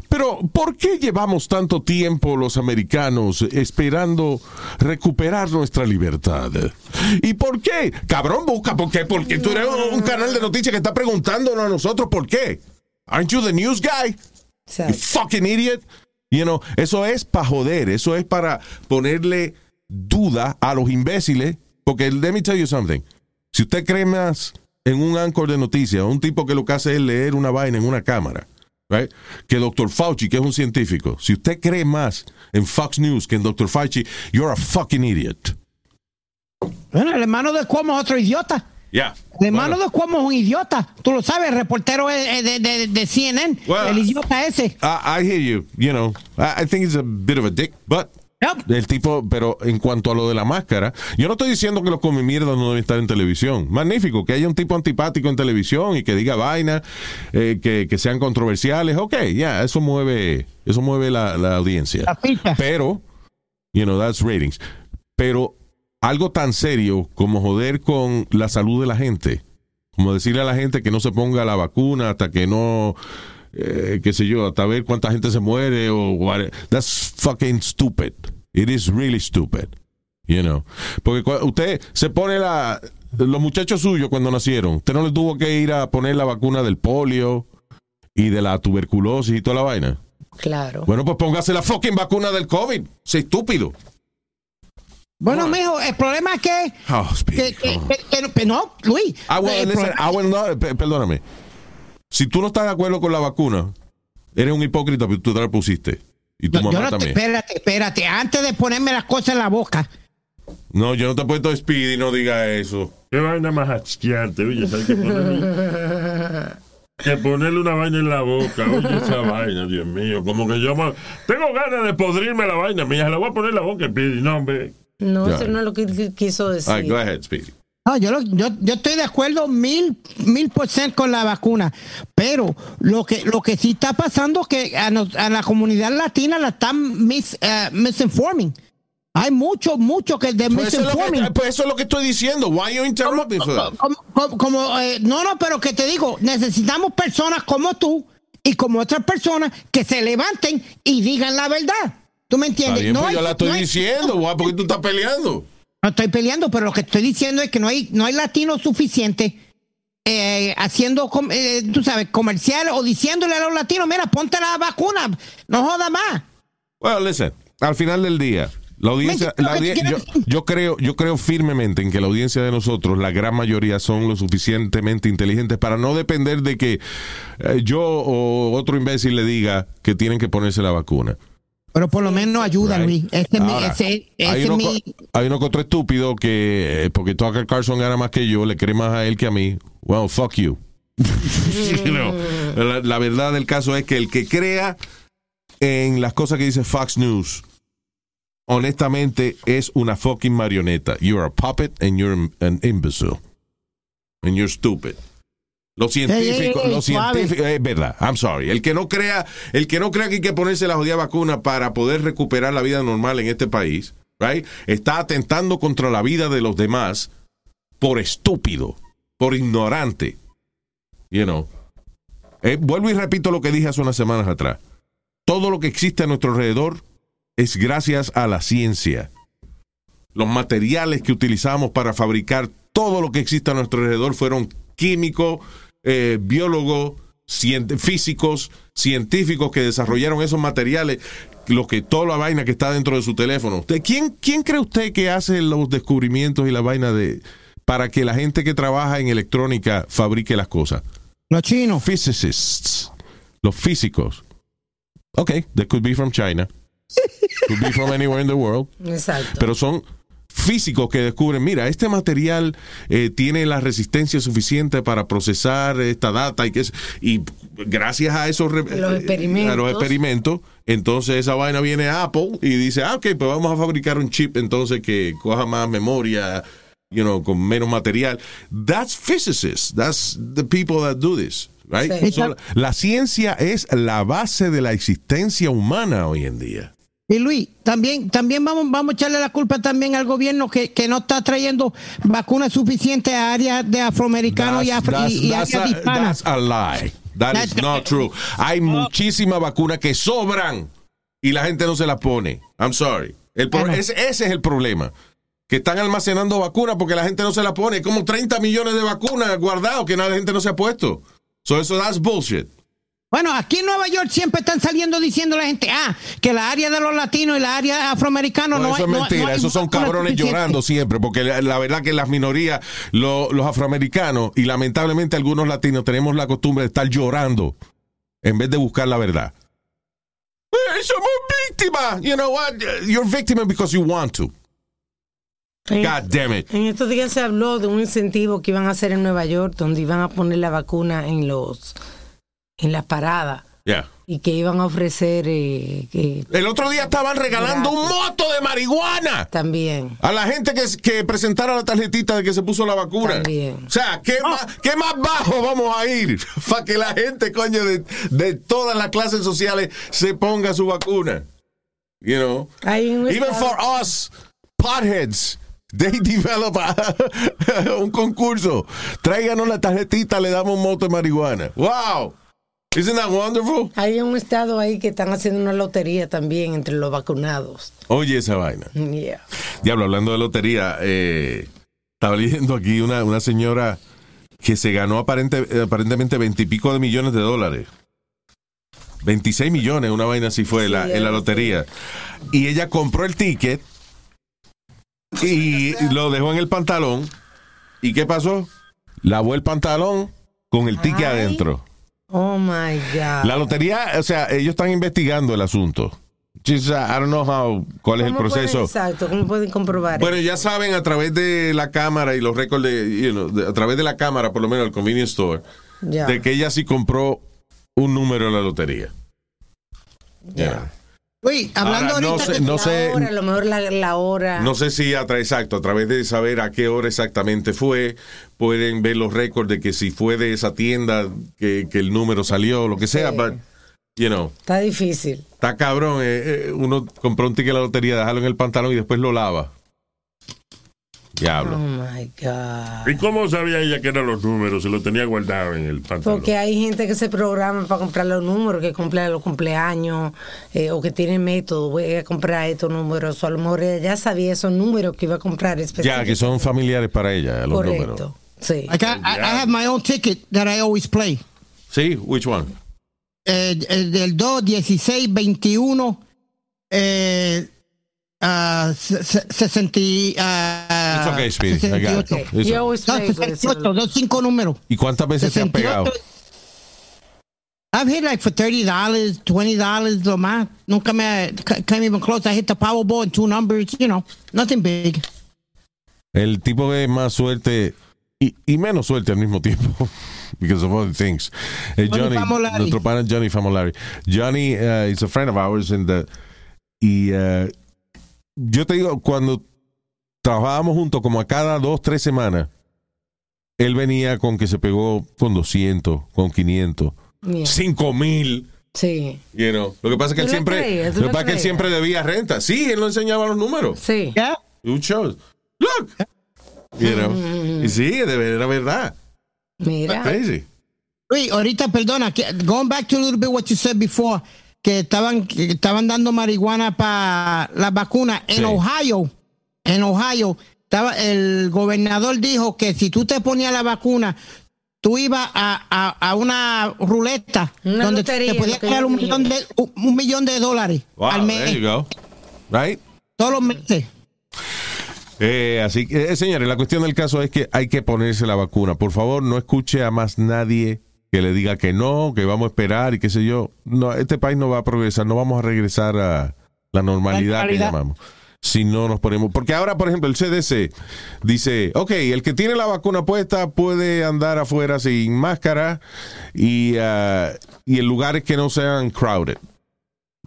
Pero, ¿por qué llevamos tanto tiempo los americanos esperando recuperar nuestra libertad? ¿Y por qué? Cabrón, busca, ¿por qué? Porque tú eres un, un canal de noticias que está preguntándonos a nosotros por qué. Aren't you the news guy? You fucking idiot. You know, eso es para joder, eso es para ponerle duda a los imbéciles. Porque, let me tell you something. Si usted cree más en un anchor de noticias, un tipo que lo que hace es leer una vaina en una cámara, right? que Dr. Fauci, que es un científico, si usted cree más en Fox News que en Dr. Fauci, you're a fucking idiot. Bueno, el hermano de Cuomo es otro idiota. Yeah. El hermano de Cuomo es un idiota. Tú lo sabes, el reportero de, de- de CNN. Well, el idiota ese. I, I hear you. You know, I, I think he's a bit of a dick, but Yep. el tipo, pero en cuanto a lo de la máscara, yo no estoy diciendo que los come mierda no deben estar en televisión. Magnífico, que haya un tipo antipático en televisión y que diga vaina, eh, que, que sean controversiales. Ok, ya, eso mueve, eso mueve la, la audiencia. La. Pero, you know, that's ratings. Pero algo tan serio como joder con la salud de la gente, como decirle a la gente que no se ponga la vacuna hasta que no, eh, qué sé yo, hasta ver cuánta gente se muere o that's fucking stupid. It is really stupid. You know, porque usted se pone la, los muchachos suyos cuando nacieron, usted no les tuvo que ir a poner la vacuna del polio y de la tuberculosis y toda la vaina. Claro. Bueno, pues póngase la fucking vacuna del COVID. Sé estúpido. Bueno, mijo, el problema es que. Oh, que, que- que- que- no, Luis. Ah, bueno, el listen, problema- ah, bueno, no, pe- perdóname. Si tú no estás de acuerdo con la vacuna, eres un hipócrita, pero tú te la pusiste. Y tu yo- yo mamá no te- también. espérate, espérate. Antes de ponerme las cosas en la boca. No, yo no te he puesto Speedy, no diga eso. Qué vaina más asqueante, oye, hay que ponerle, que ponerle una vaina en la boca, oye, esa vaina, Dios mío, como que yo me- tengo ganas de podrirme la vaina, mía, se la voy a poner en la boca, Pidi, no, hombre. No, Ya. eso no es lo que qui- quiso decir. All right, go ahead, Speedy. No, yo, lo- yo, yo estoy de acuerdo mil, mil por ciento con la vacuna, pero lo que, lo que sí está pasando es que a, nos- a la comunidad latina la están mis, eh, misinforming. Hay mucho, mucho que de Pues eso, es lo misinforming. que, pues eso es lo que estoy diciendo. Why you interrupting for that? Como, como- como, eh, no, no, pero que te digo, necesitamos personas como tú y como otras personas que se levanten y digan la verdad. ¿Tú me Está entiendes? bien, no pues hay- yo la estoy no hay- diciendo, guau, ¿por qué tú estás peleando? No estoy peleando, pero lo que estoy diciendo es que no hay, no hay latinos suficientes eh, haciendo, eh, tú sabes, comerciales o diciéndole a los latinos, mira, ponte la vacuna, no joda más. Well, listen, al final del día, la audiencia, la yo creo, yo creo firmemente en que la audiencia de nosotros, la gran mayoría, son lo suficientemente inteligentes para no depender de que eh, yo o otro imbécil le diga que tienen que ponerse la vacuna. Pero por lo menos ayuda, Right. Luis. Ese es mi, Ahora, ese, ese hay, uno, mi- hay uno otro estúpido que, eh, porque Tucker Carlson gana más que yo, le cree más a él que a mí. Well, fuck you. You know, la, la verdad del caso es que el que crea en las cosas que dice Fox News, honestamente es una fucking marioneta. You're a puppet and you're an imbecile. And you're stupid. Los científicos, los científicos, es verdad, I'm sorry. El que no crea, el que no crea que hay que ponerse la jodida vacuna para poder recuperar la vida normal en este país, right? Está atentando contra la vida de los demás por estúpido, por ignorante. You know. Eh, vuelvo y repito lo que dije hace unas semanas atrás. Todo lo que existe a nuestro alrededor es gracias a la ciencia. Los materiales que utilizamos para fabricar todo lo que existe a nuestro alrededor fueron químicos, eh, biólogos, físicos, científicos que desarrollaron esos materiales, lo que toda la vaina que está dentro de su teléfono. ¿Usted, quién, ¿Quién cree usted que hace los descubrimientos y la vaina de para que la gente que trabaja en electrónica fabrique las cosas? Los chinos. Physicists, los físicos. Ok, they could be from China, could be from anywhere in the world Exacto. pero son físicos que descubren, mira, este material eh, tiene la resistencia suficiente para procesar esta data y que es, y gracias a esos Los eh, experimentos. a los experimentos, entonces esa vaina viene a Apple y dice, ah, ok, pues vamos a fabricar un chip entonces que coja más memoria, you know, con menos material. That's physicists. That's the people that do this. Right? Sí. So, la ciencia es la base de la existencia humana hoy en día. Y Luis, también, también vamos, vamos a echarle la culpa también al gobierno que, que no está trayendo vacunas suficientes a áreas de afroamericanos y, afro- that's- y- y that's áreas a, hispanas. that's a lie. That is not true. Hay muchísimas vacunas que sobran y la gente no se las pone. I'm sorry. El pro- ese, ese es el problema. Que están almacenando vacunas porque la gente no se las pone. Hay como 30 millones de vacunas guardados que la gente no se ha puesto. So eso that's bullshit. Bueno, aquí en Nueva York siempre están saliendo diciendo la gente, ah, que la área de los latinos y la área afroamericana no, No, hay. eso es no- mentira, no hay esos son cabrones llorando siempre, porque la, la verdad que las minorías, lo- los afroamericanos y lamentablemente algunos latinos tenemos la costumbre de estar llorando en vez de buscar la verdad. Eh, somos víctimas. You know what? You're victim because you want to. God damn it. En estos días se habló de un incentivo que iban a hacer en Nueva York, donde iban a poner la vacuna en los en las paradas Yeah. y que iban a ofrecer eh, El otro día estaban regalando un moto de marihuana también. a la gente que, que presentara la tarjetita de que se puso la vacuna. También. O sea, ¿qué, más, ¿qué más bajo vamos a ir para que la gente, coño, de, de todas las clases sociales se ponga su vacuna? You know? Even for us, potheads. They develop a- un concurso. Tráiganos la tarjetita, le damos un moto de marihuana. ¡Wow! Isn't that wonderful? Hay un estado ahí que están haciendo una lotería también entre los vacunados. Oye, esa vaina. Yeah. Diablo, hablando de lotería, eh, estaba leyendo aquí una, una señora que se ganó aparente, aparentemente veintipico de millones de dólares. 26 millones, una vaina así fue Sí, la, en la lotería. Y ella compró el ticket y lo dejó en el pantalón. ¿Y qué pasó? Lavó el pantalón con el ticket Ay. adentro. Oh my God. La lotería, o sea, ellos están investigando el asunto. Just, uh, I don't know how, cuál es el ¿Cómo pueden- proceso. exacto, ¿cómo pueden comprobar? Bueno, ya saben a través de la cámara y los récords de, you know, de- a través de la cámara, por lo menos el convenience store, de que ella sí compró un número en la lotería. Ya. Hablando Ahora, no sé- de- no La sé- hora, a lo mejor la, la hora. No sé si a exacto, a través de saber a qué hora exactamente fue, pueden ver los récords de que si fue de esa tienda que, que el número salió, lo que sea, Sí. but, you know, Está difícil. está cabrón, eh, eh, uno compró un ticket en la lotería, dejarlo en el pantalón y después lo lava. Oh Diablo. my God. ¿Y cómo sabía ella que eran los números? Se lo tenía guardado en el pantalón. Porque hay gente que se programa para comprar los números, que cumple los cumpleaños eh, o que tiene método. Voy a comprar estos números. O a lo mejor ella ya sabía esos números que iba a comprar Ya, que son familiares para ella, los números. Correcto. Sí. I, got- I- I have my own ticket that I always play. Sí, which one? Eh, el del 2, 16, 21, eh, ah, se- se- 60, ah, It's okay, Speedy. I got it. 68. You always No, play with 68, dos cinco números. ¿Y cuántas veces te han 68. pegado? I've hit like for $30, $20 lo más. Nunca me, came even close. I hit the Powerball in two numbers, you know, nothing big. El tipo de más suerte y, y menos suerte al mismo tiempo. Because of other things. Eh, Johnny Johnny, Famolari. nuestro pana Johnny Famolari. Johnny uh, is a friend of ours and the, y uh, yo te digo, cuando trabajábamos juntos como a cada dos, tres semanas, él venía con que se pegó con 200, con 500, Yeah. 5 mil. Sí. You know. Lo que pasa es que él ¿Tú lo siempre, creías? ¿Tú lo lo que pasa es que él siempre debía renta. Sí, él no enseñaba los números. Sí. Yeah. Un show. Look. You know. Y sí, era verdad. Mira. Crazy. Luis, ahorita, perdona, que, going back to a little bit what you said before, que estaban, que estaban dando marihuana para las vacunas. En Sí. Ohio, en Ohio, estaba, el gobernador dijo que si tú te ponías la vacuna, tú ibas a, a, a una ruleta Una donde lotería, te podías ganar un millón, de, un, un millón de dólares Wow, al mes, there you go. Right? todos los meses. Eh, así que, eh, señores, la cuestión del caso es que hay que ponerse la vacuna. Por favor, no escuche a más nadie que le diga que no, que vamos a esperar y qué sé yo. No, este país no va a progresar, no vamos a regresar a la normalidad, La que llamamos. Si no nos ponemos. Porque ahora, por ejemplo, el CDC dice: Ok, el que tiene la vacuna puesta puede andar afuera sin máscara y, ah, y en lugares que no sean crowded.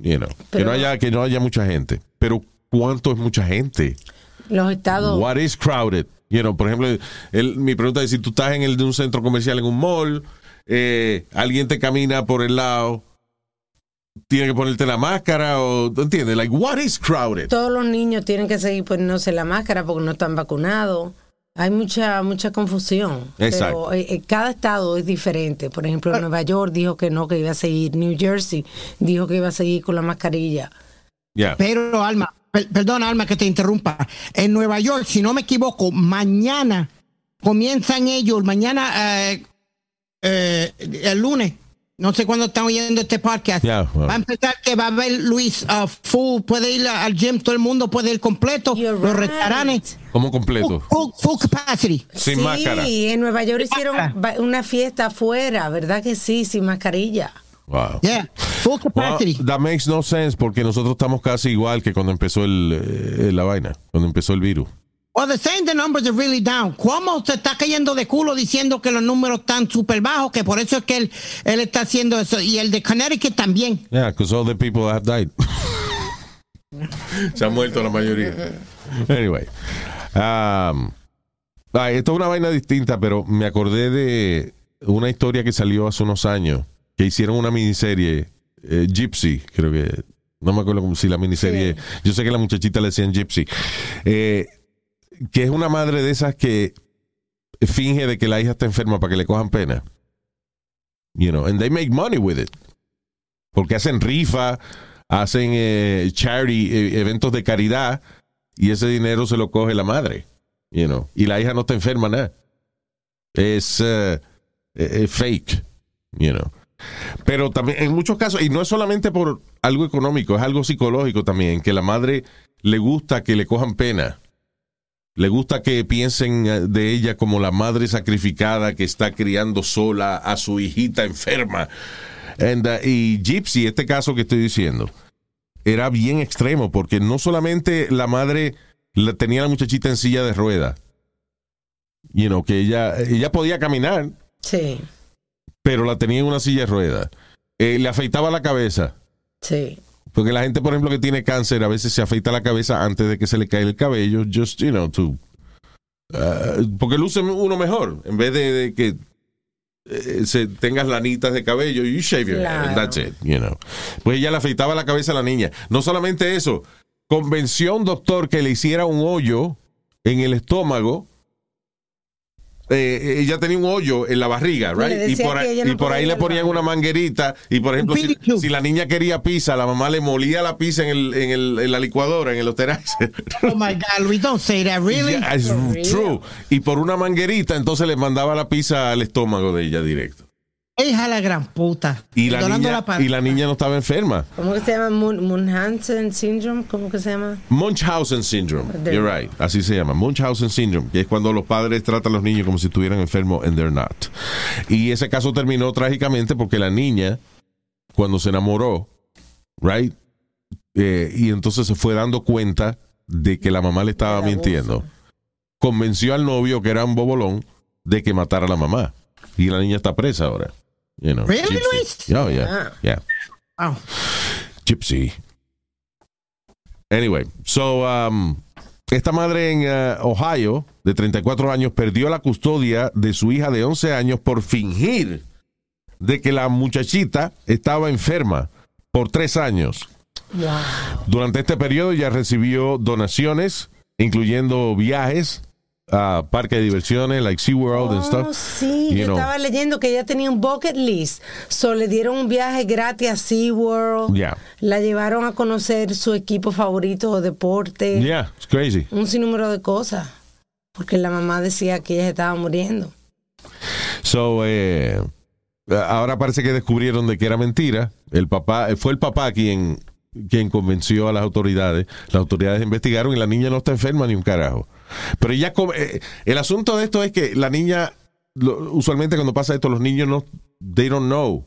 You know, que, no haya, que no haya mucha gente. Pero, ¿cuánto es mucha gente? Los estados. What is crowded? You know, por ejemplo, el- mi pregunta es si tú estás en el de un centro comercial en un mall, eh, alguien te camina por el lado, tiene que ponerte la máscara o ¿tú entiendes? Like what is crowded? Todos los niños tienen que seguir poniéndose la máscara porque no están vacunados. Hay mucha mucha confusión. Exacto. Pero eh, eh, cada estado es diferente. Por ejemplo, Nueva York dijo que no, que iba a seguir. New Jersey dijo que iba a seguir con la mascarilla. Yeah. Pero, Alma, per- perdona, Alma, que te interrumpa. En Nueva York, si no me equivoco, mañana comienzan ellos, mañana, eh, eh, el lunes, no sé cuándo están oyendo este podcast, Yeah, well. va a empezar que va a haber Luis uh, full, puede ir al gym, todo el mundo puede ir completo, You're los right. restaurantes, full, completo. full, full capacity. Sin sí, máscara. en Nueva York hicieron máscara. una fiesta afuera, ¿verdad que sí? Sin mascarilla. Wow. Yeah, full Well, capacity. that makes no sense porque nosotros estamos casi igual que cuando empezó el, eh, la vaina, cuando empezó el virus. Well, they're saying the numbers are really down. ¿Cómo se está cayendo de culo diciendo que los números están súper bajos? Que por eso es que él, él está haciendo eso. Y el de Connecticut también. Yeah, because all the people have died. Se han muerto la mayoría. Anyway. um, ay, esto es una vaina distinta, pero me acordé de una historia que salió hace unos años, que hicieron una miniserie, eh, Gypsy, creo que, no me acuerdo cómo si la miniserie, yo sé que la muchachita le decían Gypsy, eh, que es una madre de esas que finge de que la hija está enferma para que le cojan pena. You know, and they make money with it. Porque hacen rifa, hacen eh, charity, eh, eventos de caridad, y ese dinero se lo coge la madre. You know, y la hija no está enferma nada. Es eh, fake. You know. Pero también en muchos casos, y no es solamente por algo económico, es algo psicológico también, que la madre le gusta que le cojan pena. Le gusta que piensen eh, de ella como la madre sacrificada que está criando sola a su hijita enferma. And, uh, y Gypsy, este caso que estoy diciendo, era bien extremo porque no solamente la madre la, tenía a la muchachita en silla de rueda, you know, que ella, ella podía caminar, Sí, pero la tenía en una silla de rueda. Eh, le afeitaba la cabeza. sí. Porque la gente, por ejemplo, que tiene cáncer, a veces se afeita la cabeza antes de que se le caiga el cabello, just, you know, to. uh, porque luce uno mejor, en vez de, de que eh, se tengas lanitas de cabello, you shave your head, that's it, you know. Pues ella le afeitaba la cabeza a la niña. No solamente eso, convenció a un doctor que le hiciera un hoyo en el estómago. Eh, ella tenía un hoyo en la barriga, right? Y por, ahí, ella no y por podía ahí ir le ponían una manguerita. Y por ejemplo, si, la niña quería pizza, la mamá le molía la pizza en, el, en, el, en la licuadora, en el osterizer. Oh my God, Luis, don't say that, really? Yeah, it's true. Y por una manguerita, entonces le mandaba la pizza al estómago de ella directo. Hija la gran puta. Y la, niña, la y la niña no estaba enferma. ¿Cómo que se llama? Mun- Munchausen syndrome, ¿cómo que se llama? Munchausen syndrome. De- You're right. Así se llama. Munchausen syndrome. Que es cuando los padres tratan a los niños como si estuvieran enfermos and they're not. Y ese caso terminó trágicamente porque la niña, cuando se enamoró, right? Eh, y entonces se fue dando cuenta de que la mamá le estaba mintiendo. Convenció al novio, que era un bobolón, de que matara a la mamá. Y la niña está presa ahora. You know, Really, Gypsy. Luis? Oh, yeah. Ah. Yeah. Wow. Gypsy. Anyway, so um, esta madre en uh, Ohio de 34 años perdió la custodia de su hija de 11 años por fingir de que la muchachita estaba enferma por tres años. Wow. Durante este periodo ya recibió donaciones, incluyendo viajes a parques de diversiones, like SeaWorld and Oh, stuff. sí, You yo know. estaba leyendo que ella tenía un bucket list. So le dieron un viaje gratis a SeaWorld. Yeah. La llevaron a conocer su equipo favorito de deporte. Yeah, it's crazy. Un sinnúmero de cosas. Porque la mamá decía que ella se estaba muriendo. So, eh, ahora parece que descubrieron de que era mentira. El papá, fue el papá quien, quien convenció a las autoridades. Las autoridades investigaron y la niña no está enferma ni un carajo. Pero ella, co- eh, el asunto de esto es que la niña, lo- usualmente cuando pasa esto, los niños no, they don't know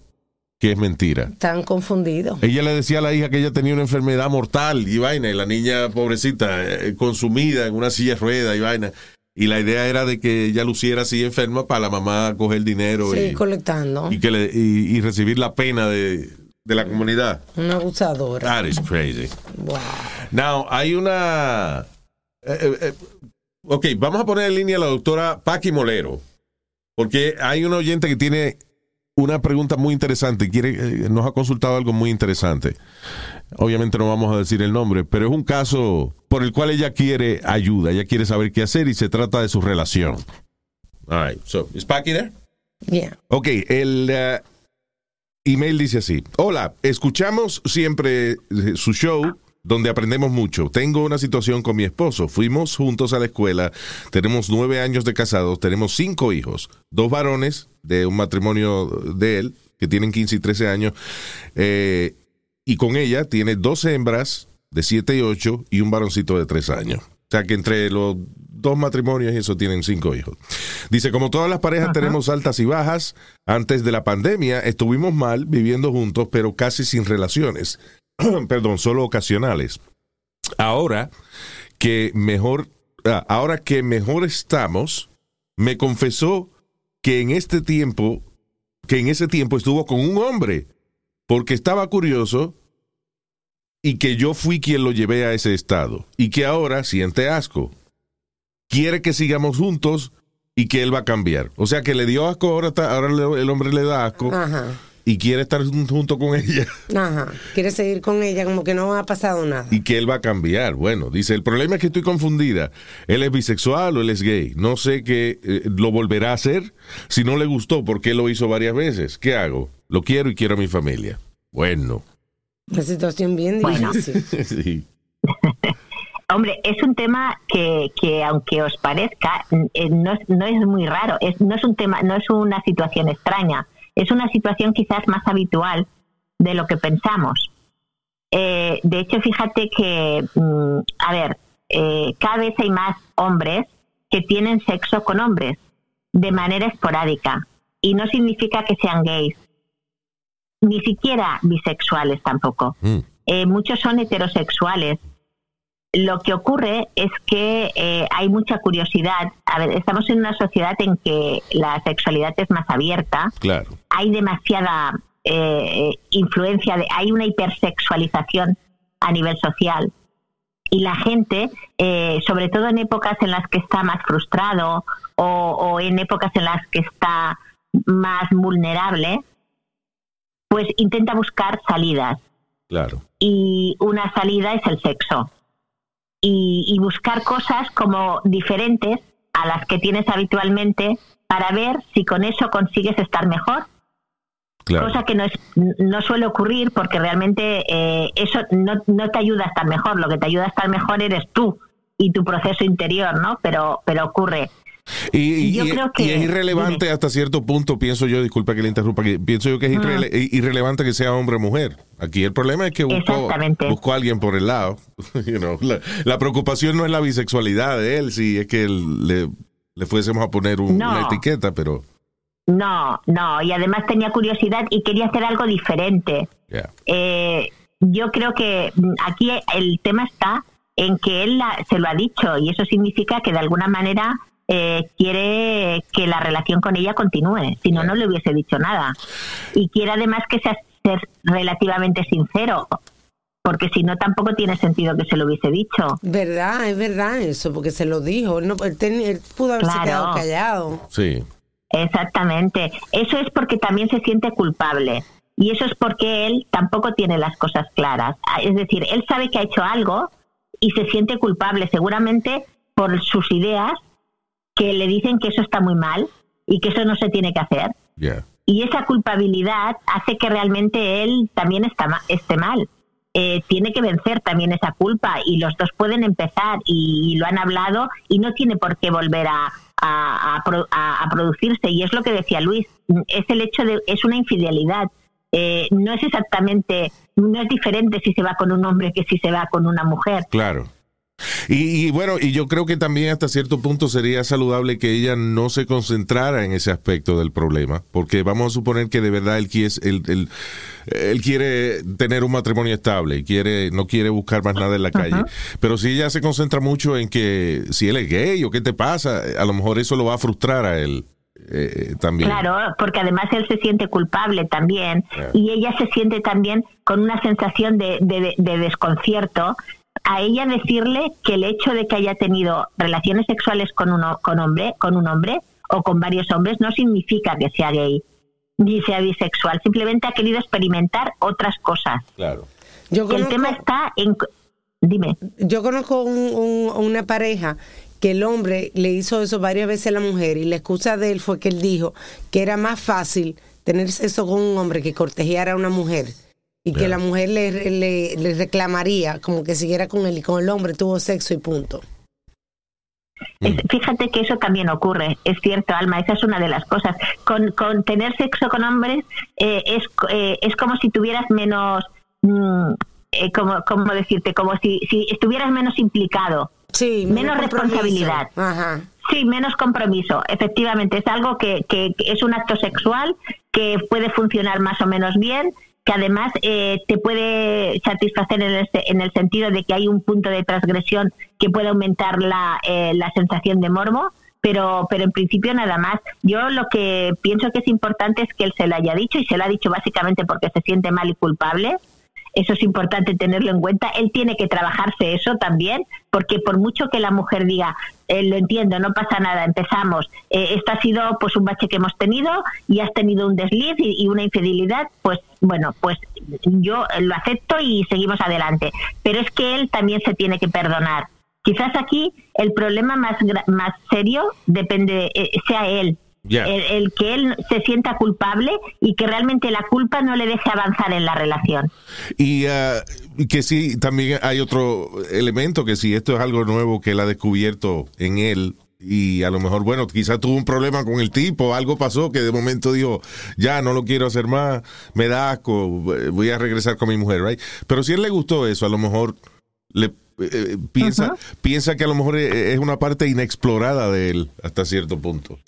que es mentira. Están confundidos. Ella le decía a la hija que ella tenía una enfermedad mortal y vaina, y la niña pobrecita, eh, consumida en una silla de ruedas y vaina. Y la idea era de que ella luciera así enferma para la mamá coger dinero Sí, y, colectando. y que le- y, y recibir la pena de, de la comunidad. Una abusadora. That is crazy. Wow. Now, hay una... eh, eh, ok, vamos a poner en línea a la doctora Paqui Molero, porque hay un oyente que tiene una pregunta muy interesante, quiere, eh, nos ha consultado algo muy interesante. Obviamente no vamos a decir el nombre, pero es un caso por el cual ella quiere ayuda, ella quiere saber qué hacer y se trata de su relación. All right, so, is Paqui there? Yeah. Ok, el eh, email dice así. Hola, escuchamos siempre eh, su show donde aprendemos mucho. Tengo una situación con mi esposo. Fuimos juntos a la escuela. Tenemos nueve años de casados. Tenemos cinco hijos. Dos varones de un matrimonio de él, que tienen 15 y 13 años. eh, y con ella tiene dos hembras de 7 y 8 y un varoncito de 3 años. O sea que entre los dos matrimonios y eso tienen cinco hijos. Dice, como todas las parejas tenemos altas y bajas, antes de la pandemia estuvimos mal viviendo juntos, pero casi sin relaciones. Perdón, solo ocasionales. Ahora que mejor, ah, ahora que mejor estamos, me confesó que en este tiempo, que en ese tiempo estuvo con un hombre, porque estaba curioso y que yo fui quien lo llevé a ese estado y que ahora siente asco. Quiere que sigamos juntos y que él va a cambiar. O sea que le dio asco, ahora, ahora el hombre le da asco Ajá. Y quiere estar jun- junto con ella Ajá. Quiere seguir con ella como que no ha pasado nada. y que él va a cambiar. Bueno, dice, el problema es que estoy confundida. Él es bisexual o él es gay. No sé qué eh, lo volverá a hacer. Si no le gustó, ¿por qué lo hizo varias veces? ¿Qué hago? Lo quiero y quiero a mi familia. Bueno. Una situación bien Bueno. difícil. sí. Hombre, es un tema que, que aunque os parezca, eh, no, es, no es muy raro. Es, no es un tema, no es una situación extraña. Es una situación quizás más habitual de lo que pensamos. Eh, de hecho, fíjate que, mm, a ver, eh, cada vez hay más hombres que tienen sexo con hombres de manera esporádica. Y no significa que sean gays, ni siquiera bisexuales tampoco. Mm. Eh, muchos son heterosexuales. Lo que ocurre es que eh, hay mucha curiosidad. A ver, estamos en una sociedad en que la sexualidad es más abierta, Claro. hay demasiada eh, influencia, de, hay una hipersexualización a nivel social. Y la gente, eh, sobre todo en épocas en las que está más frustrado o, o en épocas en las que está más vulnerable, pues intenta buscar salidas Claro. y una salida es el sexo. Y, y buscar cosas como diferentes a las que tienes habitualmente para ver si con eso consigues estar mejor. Claro. Cosa que no, es, no suele ocurrir porque realmente eh, eso no, no te ayuda a estar mejor. Lo que te ayuda a estar mejor eres tú y tu proceso interior, ¿no? Pero, pero ocurre. Y, y- Yo y- creo que- y es irrelevante hasta cierto punto, pienso yo, disculpa que le interrumpa, que pienso yo que es irrele- irrelevante que sea hombre o mujer. Aquí el problema es que buscó, buscó a alguien por el lado. You know, la, la preocupación no es la bisexualidad de él, si es que él le, le fuésemos a poner un- No. una etiqueta, pero... No, no. Y además tenía curiosidad y quería hacer algo diferente. yeah. Eh, yo creo que aquí el tema está en que él la- se lo ha dicho y eso significa que de alguna manera eh, quiere que la relación con ella continúe, si no, no le hubiese dicho nada. Y quiere además que sea ser relativamente sincero, porque si no tampoco tiene sentido que se lo hubiese dicho. Verdad, es verdad eso, porque se lo dijo. Él, no, él, ten- él pudo haberse Claro. quedado callado. Sí. Exactamente. Eso es porque también se siente culpable. Y eso es porque él tampoco tiene las cosas claras. Ah, Es decir, él sabe que ha hecho algo y se siente culpable seguramente por sus ideas que le dicen que eso está muy mal y que eso no se tiene que hacer. Yeah. Y esa culpabilidad hace que realmente él también está ma- esté mal. Eh, tiene que vencer también esa culpa y los dos pueden empezar y, lo han hablado y no tiene por qué volver a, a- a pro- a- a producirse. Y es lo que decía Luis, es el hecho de, es una infidelidad. Eh, no es exactamente, no es diferente si se va con un hombre que si se va con una mujer. Claro. Y, y bueno, y yo creo que también hasta cierto punto sería saludable que ella no se concentrara en ese aspecto del problema, porque vamos a suponer que de verdad él quiere, él, él- él quiere tener un matrimonio estable, quiere, no quiere buscar más nada en la calle. Pero si ella se concentra mucho en que si él es gay o qué te pasa, a lo mejor eso lo va a frustrar a él eh, también. Claro, porque además él se siente culpable también y ella se siente también con una sensación de, de- de desconcierto. A ella decirle que el hecho de que haya tenido relaciones sexuales con uno, con hombre, con un hombre o con varios hombres no significa que sea gay ni sea bisexual. Simplemente ha querido experimentar otras cosas. Claro. Yo Que el conozco- tema está en. Dime. Yo conozco un- un- una pareja que el hombre le hizo eso varias veces a la mujer y la excusa de él fue que él dijo que era más fácil tener sexo con un hombre que cortejar a una mujer y que la mujer le, le- le reclamaría como que siguiera con él y con el hombre tuvo sexo y punto. Fíjate que eso también ocurre, es cierto, Alma, esa es una de las cosas. Con, con tener sexo con hombres eh, es, eh, es como si tuvieras menos, mm, eh, como, como decirte, como si, si estuvieras menos implicado, Sí, menos responsabilidad. Ajá. Sí, menos compromiso, efectivamente. Es algo que, que- que es un acto sexual que puede funcionar más o menos bien, que además eh, te puede satisfacer en el, se- en el sentido de que hay un punto de transgresión que puede aumentar la, eh, la sensación de morbo. Pero, pero en principio nada más. Yo lo que pienso que es importante es que él se lo haya dicho y se lo ha dicho básicamente porque se siente mal y culpable. Eso es importante tenerlo en cuenta. Él tiene que trabajarse eso también, porque por mucho que la mujer diga, eh, lo entiendo, no pasa nada, empezamos, eh, ha sido pues un bache que hemos tenido y has tenido un desliz y, una infidelidad, pues bueno, pues yo eh, lo acepto y seguimos adelante. Pero es que él también se tiene que perdonar. Quizás aquí el problema más más serio depende eh, sea él, El, el que él se sienta culpable y que realmente la culpa no le deje avanzar en la relación. Y y que sí, también hay otro elemento, que si esto es algo nuevo que él ha descubierto en él, y a lo mejor, bueno, quizás tuvo un problema con el tipo, algo pasó que de momento dijo, ya no lo quiero hacer más, me da asco, voy a regresar con mi mujer, right? Pero si a él le gustó eso, a lo mejor le eh, piensa, piensa que a lo mejor es es una parte inexplorada de él hasta cierto punto.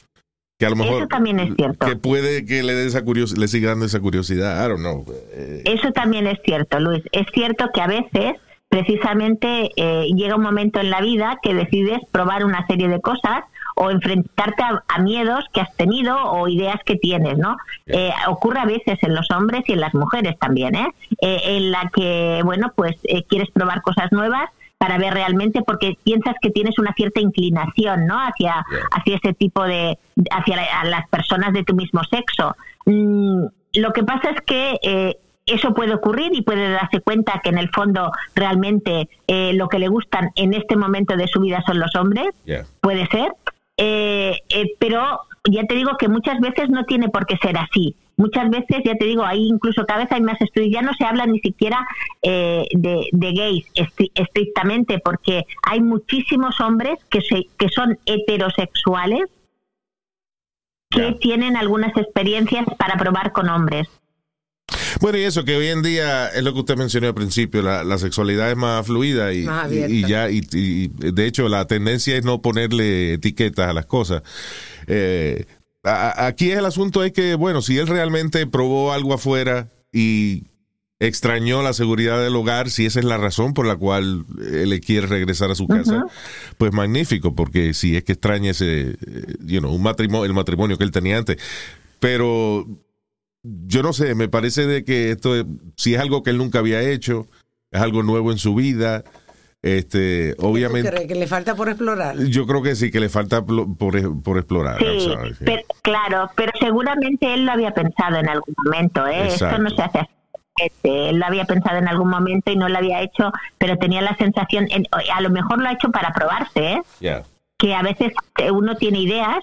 Que a lo mejor Eso también es cierto. que puede que le dé esa curiosidad, le siga dando esa curiosidad, I don't know. Eh, Eso también es cierto, Luis. Es cierto que a veces, precisamente, eh, llega un momento en la vida que decides probar una serie de cosas o enfrentarte a, a miedos que has tenido o ideas que tienes, ¿no? Eh, ocurre a veces en los hombres y en las mujeres también, ¿eh? Eh, en la que, bueno, pues eh, quieres probar cosas nuevas para ver realmente porque piensas que tienes una cierta inclinación no hacia hacia ese tipo de hacia la- a las personas de tu mismo sexo. Mm, lo que pasa es que eh, eso puede ocurrir y puede darse cuenta que en el fondo realmente eh, lo que le gustan en este momento de su vida son los hombres. Yeah. puede ser, eh, eh, pero ya te digo que muchas veces no tiene por qué ser así. Muchas veces, ya te digo, hay incluso cada vez hay más estudios, ya no se habla ni siquiera eh, de, de gays estri- estrictamente, porque hay muchísimos hombres que, se, que son heterosexuales que tienen algunas experiencias para probar con hombres. Bueno, y eso que hoy en día es lo que usted mencionó al principio, la, la sexualidad es más fluida y, Más y- y abierta. ya, y, y de hecho la tendencia es no ponerle etiquetas a las cosas. Eh, a- aquí el asunto es que, bueno, si él realmente probó algo afuera y extrañó la seguridad del hogar, si esa es la razón por la cual él le quiere regresar a su casa, pues magnífico, porque si es que extraña ese, eh, you know, un matrimonio, el matrimonio que él tenía antes. Pero yo no sé, me parece de que esto, es- si es algo que él nunca había hecho, es algo nuevo en su vida, este, ¿Tú obviamente, crees que le falta por explorar? yo creo que sí, que le falta por, por explorar. Sí, sorry, sí. pero- claro, pero seguramente él lo había pensado en algún momento, ¿eh? Esto Exacto. no se hace así. Este, él lo había pensado en algún momento y no lo había hecho, pero tenía la sensación, en- a lo mejor lo ha hecho para probarse, ¿eh? Yeah. que a veces eh, uno tiene ideas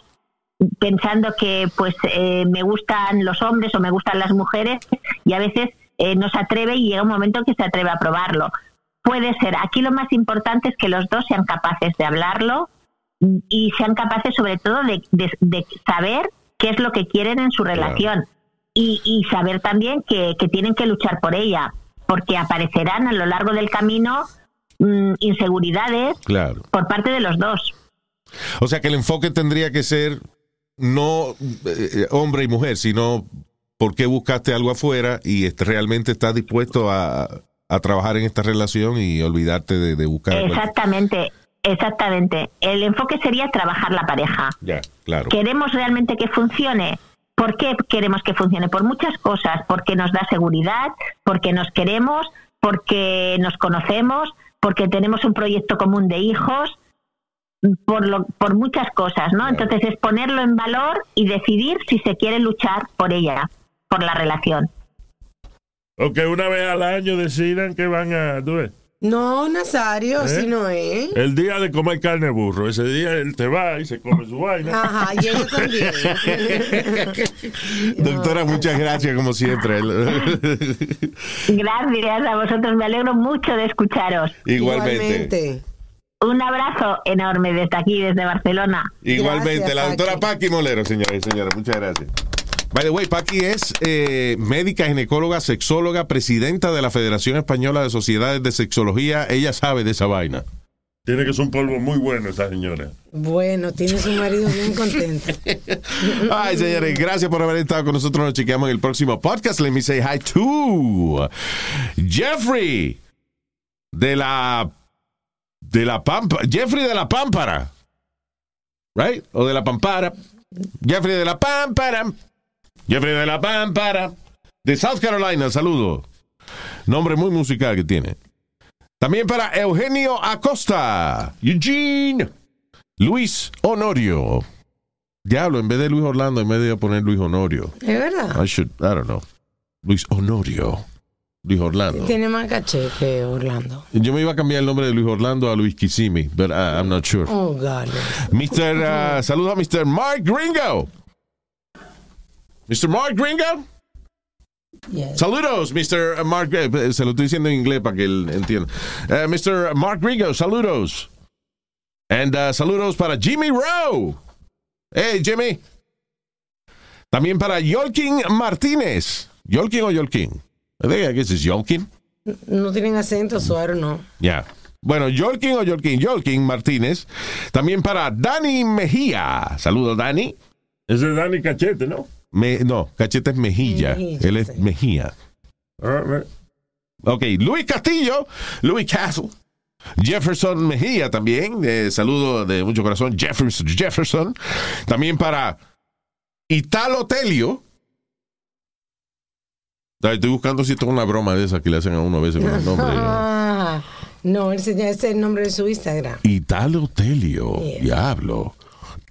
pensando que pues eh, me gustan los hombres o me gustan las mujeres y a veces eh, no se atreve y llega un momento que se atreve a probarlo. Puede ser. Aquí lo más importante es que los dos sean capaces de hablarlo y sean capaces sobre todo de, de- de saber qué es lo que quieren en su relación y, y saber también que, que tienen que luchar por ella, porque aparecerán a lo largo del camino mm, inseguridades Claro. por parte de los dos. O sea que el enfoque tendría que ser no eh, hombre y mujer, sino por qué buscaste algo afuera y realmente estás dispuesto a, a trabajar en esta relación y olvidarte de, de buscar. Exactamente, exactamente. El enfoque sería trabajar la pareja. Ya, claro. ¿Queremos realmente que funcione? ¿Por qué queremos que funcione? Por muchas cosas, porque nos da seguridad, porque nos queremos, porque nos conocemos, porque tenemos un proyecto común de hijos, por, lo, por muchas cosas, ¿no? Entonces es ponerlo en valor y decidir si se quiere luchar por ella, por la relación. O que una vez al año decidan que van a. ¿tú ves? No, Nazario, ¿Eh? si no es. El día de comer carne burro. Ese día él te va y se come su vaina. Ajá, y ellos también. Doctora, muchas gracias como siempre. Gracias a vosotros, me alegro mucho de escucharos. Igualmente. Un abrazo enorme desde aquí, desde Barcelona. Igualmente, la doctora Paqui Molero, señoras y señores, muchas gracias. By the way, Paqui es eh, médica, ginecóloga, sexóloga, presidenta de la Federación Española de Sociedades de Sexología. Ella sabe de esa vaina. Tiene que ser un polvo muy bueno esa señora. Bueno, tiene su marido bien contento. Ay, señores, gracias por haber estado con nosotros. Nos chequeamos en el próximo podcast. Let me say hi to Jeffrey de la de la Pampa, Jeffrey de la Pámpara. Right? O de la Pampara. Jeffrey de la Pámpara. Jeffrey de la Pámpara. De South Carolina, saludo. Nombre muy musical que tiene. También para Eugenio Acosta. Eugene. Luis Honorio. Diablo, en vez de Luis Orlando, en vez de poner Luis Honorio. Es verdad. I should, I don't know. Luis Honorio. Luis Orlando. Tiene más caché que Orlando. Yo me iba a cambiar el nombre de Luis Orlando a Luis Kissimmee, but I- I'm not sure. Oh, God. Mr. uh, saludo a Mr. Mark Gringo. Mr. Mark Gringo. Saludos, Mr. Mark. eh, Se lo estoy diciendo en inglés para que él entienda. Eh, Mr. Mark Gringo, saludos. And uh, saludos para Jimmy Rowe. Hey, Jimmy. También para Yolkin Martínez. ¿Yolkin o Yolkin? I think I guess it's Yolkin. No tienen acento, suero, no. Ya. Bueno, Yolkin o Yolkin, Yolkin Martínez. También para Dani Mejía. Saludos, Dani. Ese es Dani Cachete, ¿no? Me- no, Cachete es Mejilla. Mejilla, Él es Mejía. Ok, Luis Castillo, Luis Castle. Jefferson Mejía también. eh, saludo de mucho corazón, Jefferson. Jefferson. También para Italo Telio. Estoy buscando si esto es una broma de esas que le hacen a uno a veces con el nombre. Ah, no, ese ya es el nombre de su Instagram. Italo Telio. Diablo.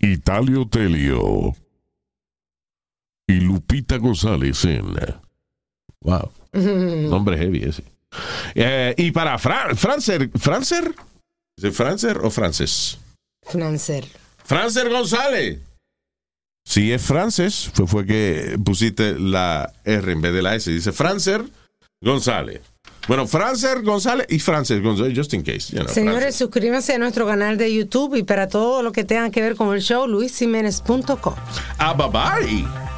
Italio Telio. Y Lupita González en. Wow. Nombre heavy ese. Eh, y para Fran, Francer. ¿Francer? ¿Es el Francer o Frances? Francer. Francer González. Si es Frances, fue, fue que pusiste la R en vez de la S. Dice Francer González. Bueno, Francer González y Frances González, just in case. you know, Señores, suscríbanse a nuestro canal de YouTube y para todo lo que tenga que ver con el show, luisiménez.com. Ah, bye bye.